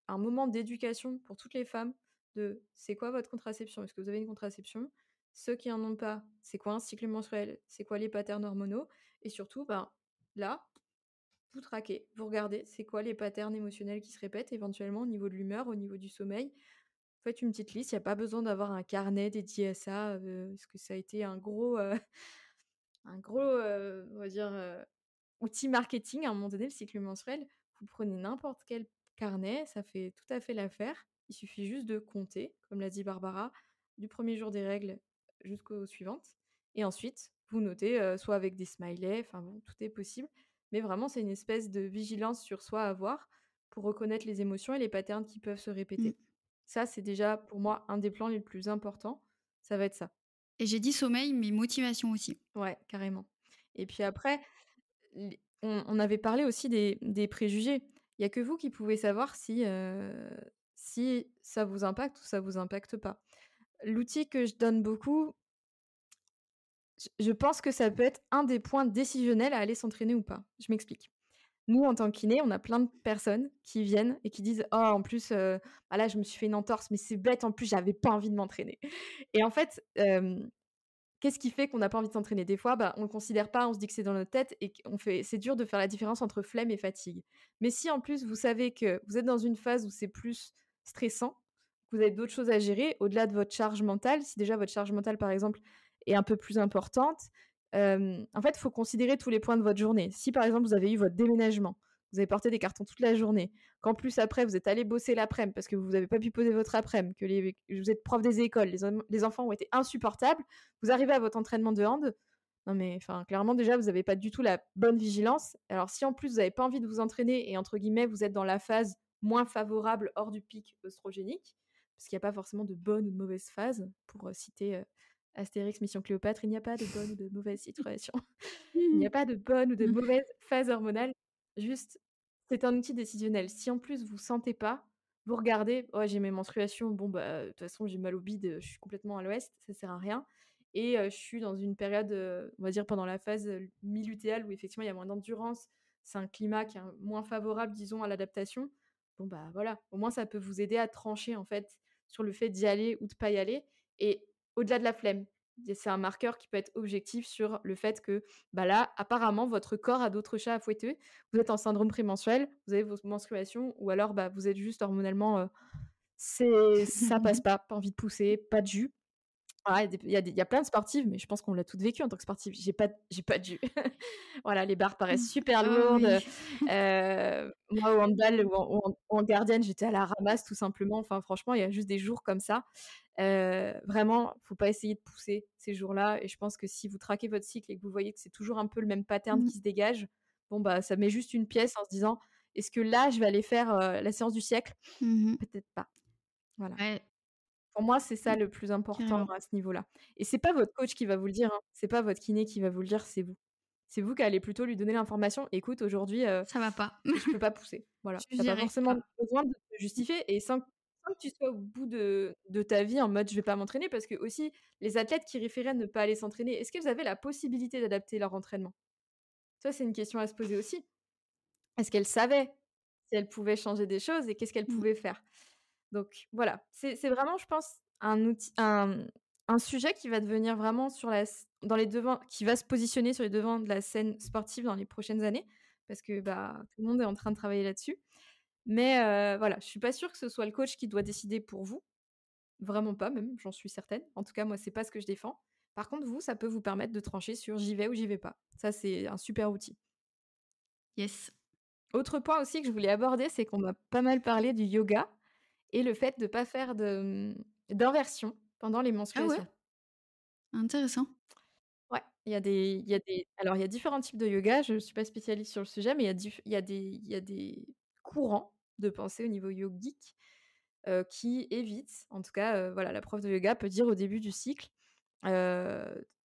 un moment d'éducation pour toutes les femmes de: «C'est quoi votre contraception? Est-ce que vous avez une contraception? Ceux qui en ont pas, c'est quoi un cycle menstruel? C'est quoi les patterns hormonaux?» et surtout, ben, là, vous traquez, vous regardez, c'est quoi les patterns émotionnels qui se répètent éventuellement au niveau de l'humeur, au niveau du sommeil? Faites une petite liste, il y a pas besoin d'avoir un carnet dédié à ça, heu, parce que ça a été un gros, heu, un gros, heu, on va dire, outil marketing à un moment donné, le cycle menstruel. Vous prenez n'importe quel carnet, ça fait tout à fait l'affaire. Il suffit juste de compter, comme l'a dit Barbara, du 1er jour des règles jusqu'aux suivantes et ensuite vous notez, soit avec des smileys, enfin bon, tout est possible. Mais vraiment, c'est une espèce de vigilance sur soi à avoir pour reconnaître les émotions et les patterns qui peuvent se Mmh. répéter. Ça, c'est déjà pour moi un des plans les plus importants, ça va être ça. Et j'ai dit sommeil, mais motivation aussi. Ouais, carrément. Et puis après, on on avait parlé aussi des des préjugés. Il y a que vous qui pouvez savoir si, heu, si ça vous impacte ou ça vous impacte pas. L'outil que je donne beaucoup je pense que ça peut être un des points décisionnels à aller s'entraîner ou pas. Je m'explique. Nous, en tant que kiné, on a plein de personnes qui viennent et qui disent: «Oh en plus, heu, bah, là, je me suis fait une entorse, mais c'est bête, en plus, j'avais pas envie de m'entraîner» et en fait, qu'est-ce qui fait qu'on n'a pas envie de s'entraîner? Des fois, bah, on le considère pas, on se dit que c'est dans notre tête et qu'on fait c'est dur de faire la différence entre flemme et fatigue. Mais si en plus vous savez que vous êtes dans une phase où c'est plus stressant, que vous avez d'autres choses à gérer au-delà de votre charge mentale, si déjà votre charge mentale, par exemple, est un peu plus importante, hem, en fait, il faut considérer tous les points de votre journée. Si par exemple, vous avez eu votre déménagement, vous avez porté des cartons toute la journée, qu'en plus après vous êtes allés bosser l'aprèm parce que vous avez pas pu poser votre aprèm, que vous êtes prof des écoles, les enfants ont été insupportables, vous arrivez à votre entraînement de hand, non mais enfin, clairement déjà vous avez pas du tout la bonne vigilance. Alors si en plus vous avez pas envie de vous entraîner et entre guillemets, vous êtes dans la phase moins favorable hors du pic œstrogénique, parce qu'il y a pas forcément de bonne ou de mauvaise phase, pour, heu, citer, heu, Astérix Mission Cléopâtre: «Il n'y a pas de bonne ou de mauvaise situation». Il n'y a pas de bonne ou de mauvaise phase hormonale, juste, c'est un outil décisionnel. Si en plus vous sentez pas, vous regardez: «Ouais, j'ai mes menstruations, bon bah, de toute façon j'ai mal au bide, je suis complètement à l'ouest, ça sert à rien et je suis dans une période, on va dire pendant la phase, mi-lutéale où effectivement il y a moins d'endurance, c'est un climat qui est moins favorable, disons, à l'adaptation». Bon bah, voilà, au moins ça peut vous aider à trancher en fait sur le fait d'y aller ou de pas y aller et au-delà de la flemme, c'est un marqueur qui peut être objectif sur le fait que, bah, là, apparemment, votre corps a d'autres chats à fouetter. Vous êtes en syndrome prémenstruel, vous avez vos menstruations ou alors, bah, vous êtes juste hormonalement, c'est ça passe pas, pas envie de pousser, pas de jus. Il y, a y a plein de sportives, mais je pense qu'on l'a toutes vécu en tant que sportive. J'ai pas, j'ai pas dû. voilà, les barres paraissent mmh. super ah lourdes. moi, au handball ou en, en, gardienne, j'étais à la ramasse tout simplement. Enfin, franchement, il y a juste des jours comme ça. vraiment, faut pas essayer de pousser ces jours-là. Et je pense que si vous traquez votre cycle et que vous voyez que c'est toujours un peu le même pattern mmh. qui se dégage, bon bah, ça met juste une pièce en se disant, est-ce que là, je vais aller faire la séance du siècle? Mmh Peut-être pas. Voilà. Pour moi, c'est ça mmh. le plus important à ce niveau-là. Et c'est pas votre coach qui va vous le dire, hein. c'est pas votre kiné qui va vous le dire, c'est vous. C'est vous qui allez plutôt lui donner l'information. Écoute, aujourd'hui, ça va pas. je peux pas pousser. Voilà. T'as pas forcément besoin de te justifier et sans, que tu sois au bout de, ta vie en mode je vais pas m'entraîner parce que aussi les athlètes qui référaient ne pas aller s'entraîner, est-ce qu'elles avaient la possibilité d'adapter leur entraînement? Ça, c'est une question à se poser aussi. Est-ce qu'elles savaient si elles pouvaient changer des choses et qu'est-ce qu'elles mmh. pouvaient faire? Donc voilà, c'est vraiment, je pense, un outil, un, sujet qui va devenir vraiment sur la, dans les devants, qui va se positionner sur les devants de la scène sportive dans les prochaines années, parce que bah, tout le monde est en train de travailler là-dessus. Mais voilà, je suis pas sûre que ce soit le coach qui doit décider pour vous. Vraiment pas, même, j'en suis certaine. En tout cas, moi, c'est pas ce que je défends. Par contre, vous, ça peut vous permettre de trancher sur j'y vais ou j'y vais pas. Ça, c'est un super outil. Yes. Autre point aussi que je voulais aborder, c'est qu'on m'a pas mal parlé du yoga et le fait de ne pas faire mmh, d'inversion pendant les menstruations. Ah ouais? Intéressant. Ouais, il y a des, il y a des, alors il y a différents types de yoga. Je ne suis pas spécialiste sur le sujet, mais il y a, il y a des, il y a des courants de pensée au niveau yogique qui évitent, en tout cas, voilà, la prof de yoga peut dire au début du cycle,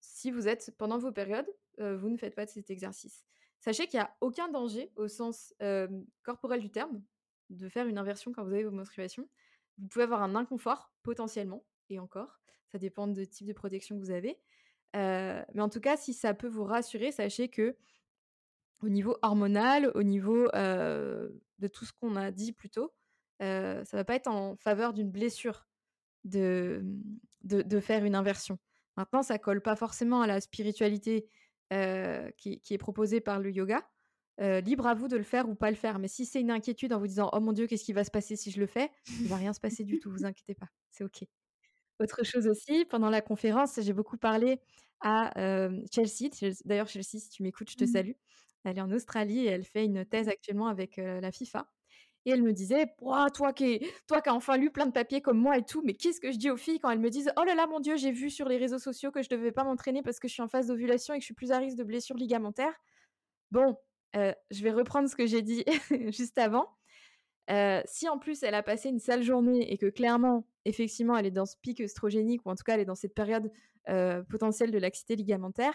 si vous êtes pendant vos périodes, vous ne faites pas de cet exercice. Sachez qu'il n'y a aucun danger au sens corporel du terme de faire une inversion quand vous avez vos menstruations. Vous pouvez avoir un inconfort potentiellement, et encore, ça dépend du type de protection que vous avez. mais en tout cas, si ça peut vous rassurer, sachez que au niveau hormonal, au niveau de tout ce qu'on a dit plus tôt, ça va pas être en faveur d'une blessure de, de, faire une inversion. Maintenant, ça colle pas forcément à la spiritualité qui, qui, est proposée par le yoga, libre à vous de le faire ou pas le faire. Mais si c'est une inquiétude en vous disant oh mon dieu qu'est-ce qui va se passer si je le fais, il va rien se passer du tout. Vous inquiétez pas, c'est ok. Autre chose aussi, pendant la conférence, j'ai beaucoup parlé à Chelsea. D'ailleurs Chelsea, si tu m'écoutes, je te mmh salue. Elle est en Australie et elle fait une thèse actuellement avec la FIFA. Et elle me disait, toi qui toi qui as enfin lu plein de papiers comme moi et tout, mais qu'est-ce que je dis aux filles quand elles me disent, oh là là, mon Dieu, j'ai vu sur les réseaux sociaux que je devais pas m'entraîner parce que je suis en phase d'ovulation et que je suis plus à risque de blessures ligamentaires? Bon, je vais reprendre ce que j'ai dit juste avant. si en plus elle a passé une sale journée et que clairement, effectivement, elle est dans ce pic œstrogénique ou en tout cas elle est dans cette période potentielle de laxité ligamentaire,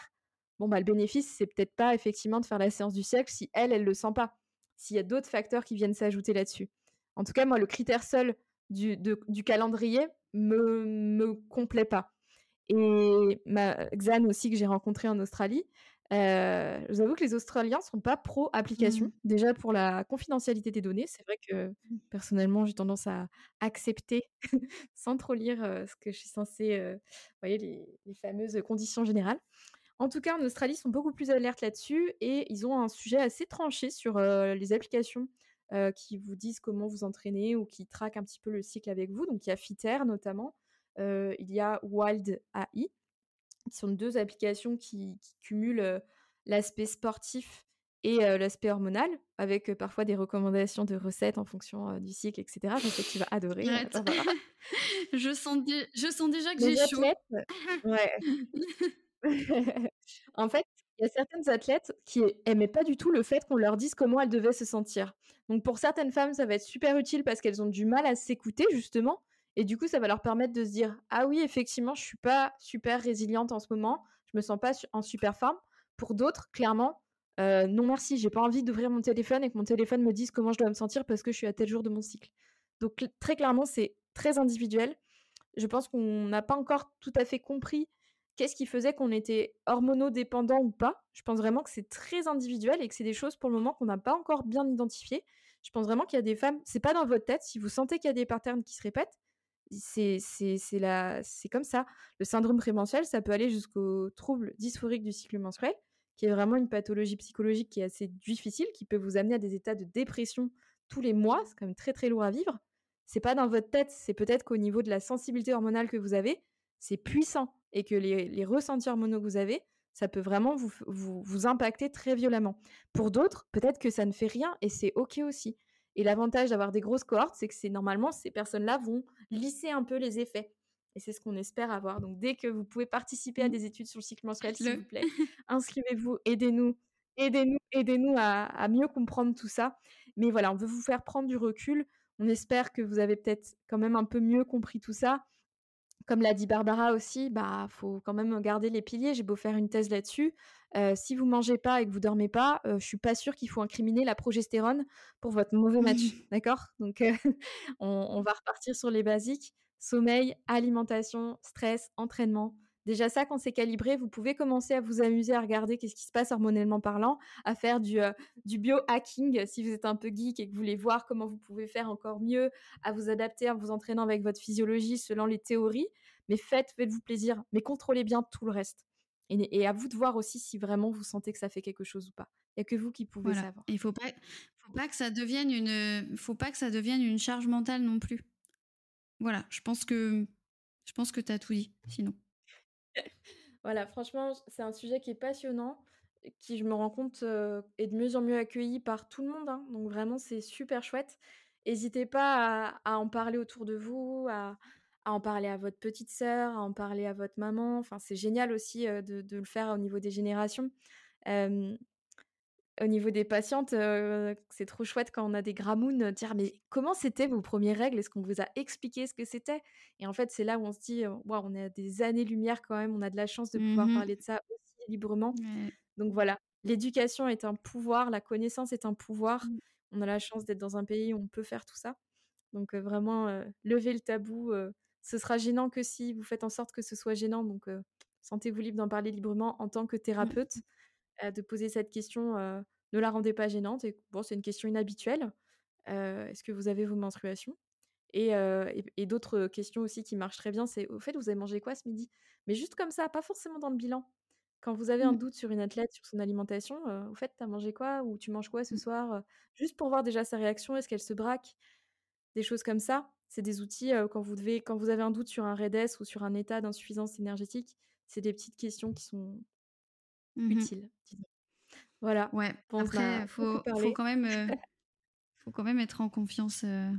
bon bah le bénéfice c'est peut-être pas effectivement de faire la séance du siècle si elle elle le sent pas. S'il y a d'autres facteurs qui viennent s'ajouter là-dessus. En tout cas moi le critère seul du, calendrier me me complaît pas. Et ma Xan aussi que j'ai rencontré en Australie, je vous avoue que les Australiens sont pas pro application. Mmh Déjà pour la confidentialité des données, c'est vrai que mmh. personnellement j'ai tendance à accepter sans trop lire ce que je suis censée, vous voyez les, fameuses conditions générales. En tout cas, en Australie, ils sont beaucoup plus alertes là-dessus et ils ont un sujet assez tranché sur les applications qui vous disent comment vous entraîner ou qui traquent un petit peu le cycle avec vous. Donc il y a Fitter notamment, il y a Wild AI qui sont deux applications qui, cumulent l'aspect sportif et l'aspect hormonal, avec parfois des recommandations de recettes en fonction du cycle, etc. Je sais que tu vas adorer. je, sens je sens déjà que j'ai chaud. Ouais. en fait, il y a certaines athlètes qui aimaient pas du tout le fait qu'on leur dise comment elles devaient se sentir. Donc pour certaines femmes, ça va être super utile parce qu'elles ont du mal à s'écouter justement et du coup, ça va leur permettre de se dire ah oui, effectivement, je suis pas super résiliente en ce moment, je me sens pas en super forme. Pour d'autres, clairement, euh, non merci, j'ai pas envie d'ouvrir mon téléphone et que mon téléphone me dise comment je dois me sentir parce que je suis à tel jour de mon cycle. Donc très clairement, c'est très individuel. Je pense qu'on n'a pas encore tout à fait compris qu'est-ce qui faisait qu'on était hormonodépendant ou pas. Je pense vraiment que c'est très individuel et que c'est des choses pour le moment qu'on n'a pas encore bien identifiées. Je pense vraiment qu'il y a des femmes, c'est pas dans votre tête, si vous sentez qu'il y a des patterns qui se répètent, c'est comme ça. Le syndrome prémenstruel, ça peut aller jusqu'au trouble dysphorique du cycle menstruel, qui est vraiment une pathologie psychologique qui est assez difficile, qui peut vous amener à des états de dépression tous les mois. C'est quand même très très lourd à vivre. C'est pas dans votre tête, c'est peut-être qu'au niveau de la sensibilité hormonale que vous avez, c'est puissant. et que les, les ressentis hormonaux que vous avez, ça peut vraiment vous, vous, vous impacter très violemment. Pour d'autres, peut-être que ça ne fait rien et c'est OK aussi. Et l'avantage d'avoir des grosses cohortes, c'est que c'est normalement ces personnes-là vont lisser un peu les effets. Et c'est ce qu'on espère avoir. Donc dès que vous pouvez participer à Mmh. des études sur le cycle menstruel, s'il vous plaît, inscrivez-vous, aidez-nous, aidez-nous, aidez-nous à, à mieux comprendre tout ça. Mais voilà, on veut vous faire prendre du recul. On espère que vous avez peut-être quand même un peu mieux compris tout ça. Comme l'a dit Barbara aussi, bah faut quand même garder les piliers. J'ai beau faire une thèse là-dessus. Euh, si vous mangez pas et que vous dormez pas, euh, je suis pas sûre qu'il faut incriminer la progestérone pour votre mauvais match, d'accord? Donc euh, on, on va repartir sur les basiques sommeil, alimentation, stress, entraînement. Déjà ça, quand c'est calibré, vous pouvez commencer à vous amuser à regarder qu'est-ce qui se passe hormonellement parlant, à faire du, euh, du biohacking si vous êtes un peu geek et que vous voulez voir comment vous pouvez faire encore mieux, à vous adapter en vous entraînant avec votre physiologie selon les théories. Mais faites, faites-vous plaisir, mais contrôlez bien tout le reste. Et, et à vous de voir aussi si vraiment vous sentez que ça fait quelque chose ou pas. Il n'y a que vous qui pouvez Voilà. savoir. Il faut pas, faut pas que ça devienne une, faut pas que ça devienne une charge mentale non plus. Voilà, je pense que, je pense que t'as tout dit. Sinon. Voilà, franchement, c'est un sujet qui est passionnant, qui, je me rends compte, est de mieux en mieux accueilli par tout le monde. hein. Donc vraiment, c'est super chouette. N'hésitez pas à, en parler autour de vous, à, en parler à votre petite sœur, à en parler à votre maman. Enfin, c'est génial aussi de, le faire au niveau des générations. Au niveau des patientes, euh, c'est trop chouette quand on a des gramounes, dire mais comment c'était vos premières règles? Est-ce qu'on vous a expliqué ce que c'était? Et en fait, c'est là où on se dit, Waouh, on est à des années-lumière quand même, on a de la chance de pouvoir Mhm. parler de ça aussi librement. Ouais. Donc voilà, l'éducation est un pouvoir, la connaissance est un pouvoir. Mm. On a la chance d'être dans un pays où on peut faire tout ça. Donc euh, vraiment, euh, levez le tabou. ce sera gênant que si vous faites en sorte que ce soit gênant. Donc sentez-vous libre d'en parler librement en tant que thérapeute, de poser cette question. ne la rendez pas gênante. Et bon, c'est une question inhabituelle. Est-ce que vous avez vos menstruations? Et, euh, et, et d'autres questions aussi qui marchent très bien, c'est au fait, vous avez mangé quoi ce midi? Mais juste comme ça, pas forcément dans le bilan. Quand vous avez un Mm. doute sur une athlète, sur son alimentation, euh, au fait, t'as mangé quoi Ou tu manges quoi ce Mm. soir euh, Juste pour voir déjà sa réaction, est-ce qu'elle se braque? Des choses comme ça. C'est des outils quand vous devez, quand vous avez un doute sur un REDS ou sur un état d'insuffisance énergétique, c'est des petites questions qui sont Utiles. disons. Voilà. Ouais. Bon, Après, faut, faut quand même, euh, faut quand même être en confiance. euh.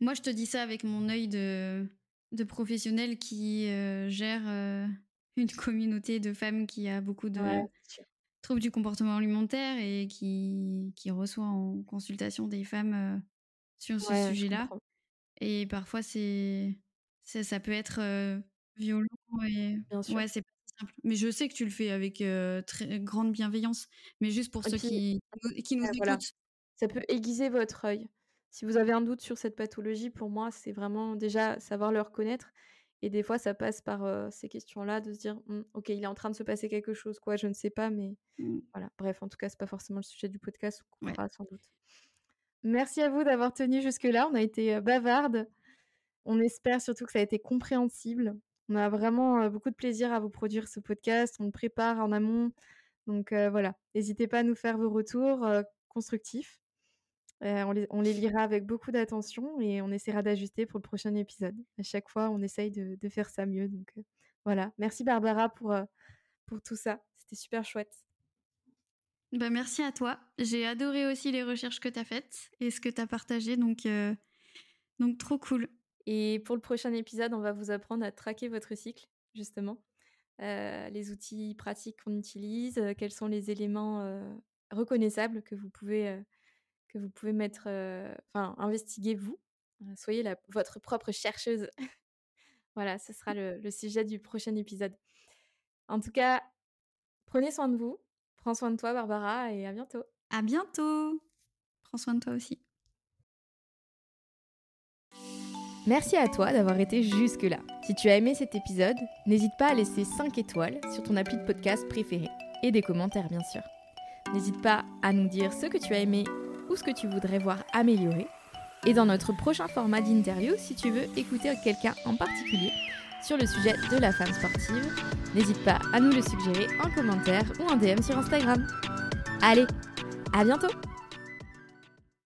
Moi, je te dis ça avec mon œil de, de professionnel qui gère une communauté de femmes qui a beaucoup de Ouais, troubles du comportement alimentaire et qui, qui reçoit en consultation des femmes sur ce Ouais, sujet-là. Et parfois, c'est, c'est- ça peut être violent et Bien sûr. ouais, c'est pas si simple. Mais je sais que tu le fais avec euh, très grande bienveillance. Mais juste pour Et ceux puis, qui, nous- qui nous voilà. écoutent. Ça peut aiguiser votre œil. Si vous avez un doute sur cette pathologie, pour moi, c'est vraiment déjà savoir le reconnaître. Et des fois, ça passe par euh, ces questions-là, de se dire, Hum, ok, il est en train de se passer quelque chose, quoi, je ne sais pas, mais Mm. voilà. Bref, en tout cas, c'est pas forcément le sujet du podcast, on Ouais. coupera sans doute. Merci à vous d'avoir tenu jusque-là. On a été bavardes. On espère surtout que ça a été compréhensible. On a vraiment beaucoup de plaisir à vous produire ce podcast. On le prépare en amont. Donc voilà, n'hésitez pas à nous faire vos retours constructifs. On, les, on les lira avec beaucoup d'attention et on essaiera d'ajuster pour le prochain épisode. À chaque fois, on essaye de, faire ça mieux. Donc voilà, merci Barbara pour, pour tout ça. C'était super chouette. Bah, merci à toi. J'ai adoré aussi les recherches que tu as faites et ce que tu as partagé. Donc, donc, trop cool. Et pour le prochain épisode, on va vous apprendre à traquer votre cycle, justement. Euh, les outils pratiques qu'on utilise, euh, quels sont les éléments euh, reconnaissables que vous pouvez, que vous pouvez mettre, enfin, investiguer vous. Soyez votre propre chercheuse. voilà, ce sera le sujet du prochain épisode. En tout cas, prenez soin de vous. Prends soin de toi, Barbara, et à bientôt. À bientôt. Prends soin de toi aussi. Merci à toi d'avoir été jusque-là. Si tu as aimé cet épisode, n'hésite pas à laisser 5 étoiles sur ton appli de podcast préféré et des commentaires bien sûr. N'hésite pas à nous dire ce que tu as aimé ou ce que tu voudrais voir améliorer. Et dans notre prochain format d'interview, si tu veux écouter quelqu'un en particulier sur le sujet de la femme sportive, n'hésite pas à nous le suggérer en commentaire ou en DM sur Instagram. Allez, à bientôt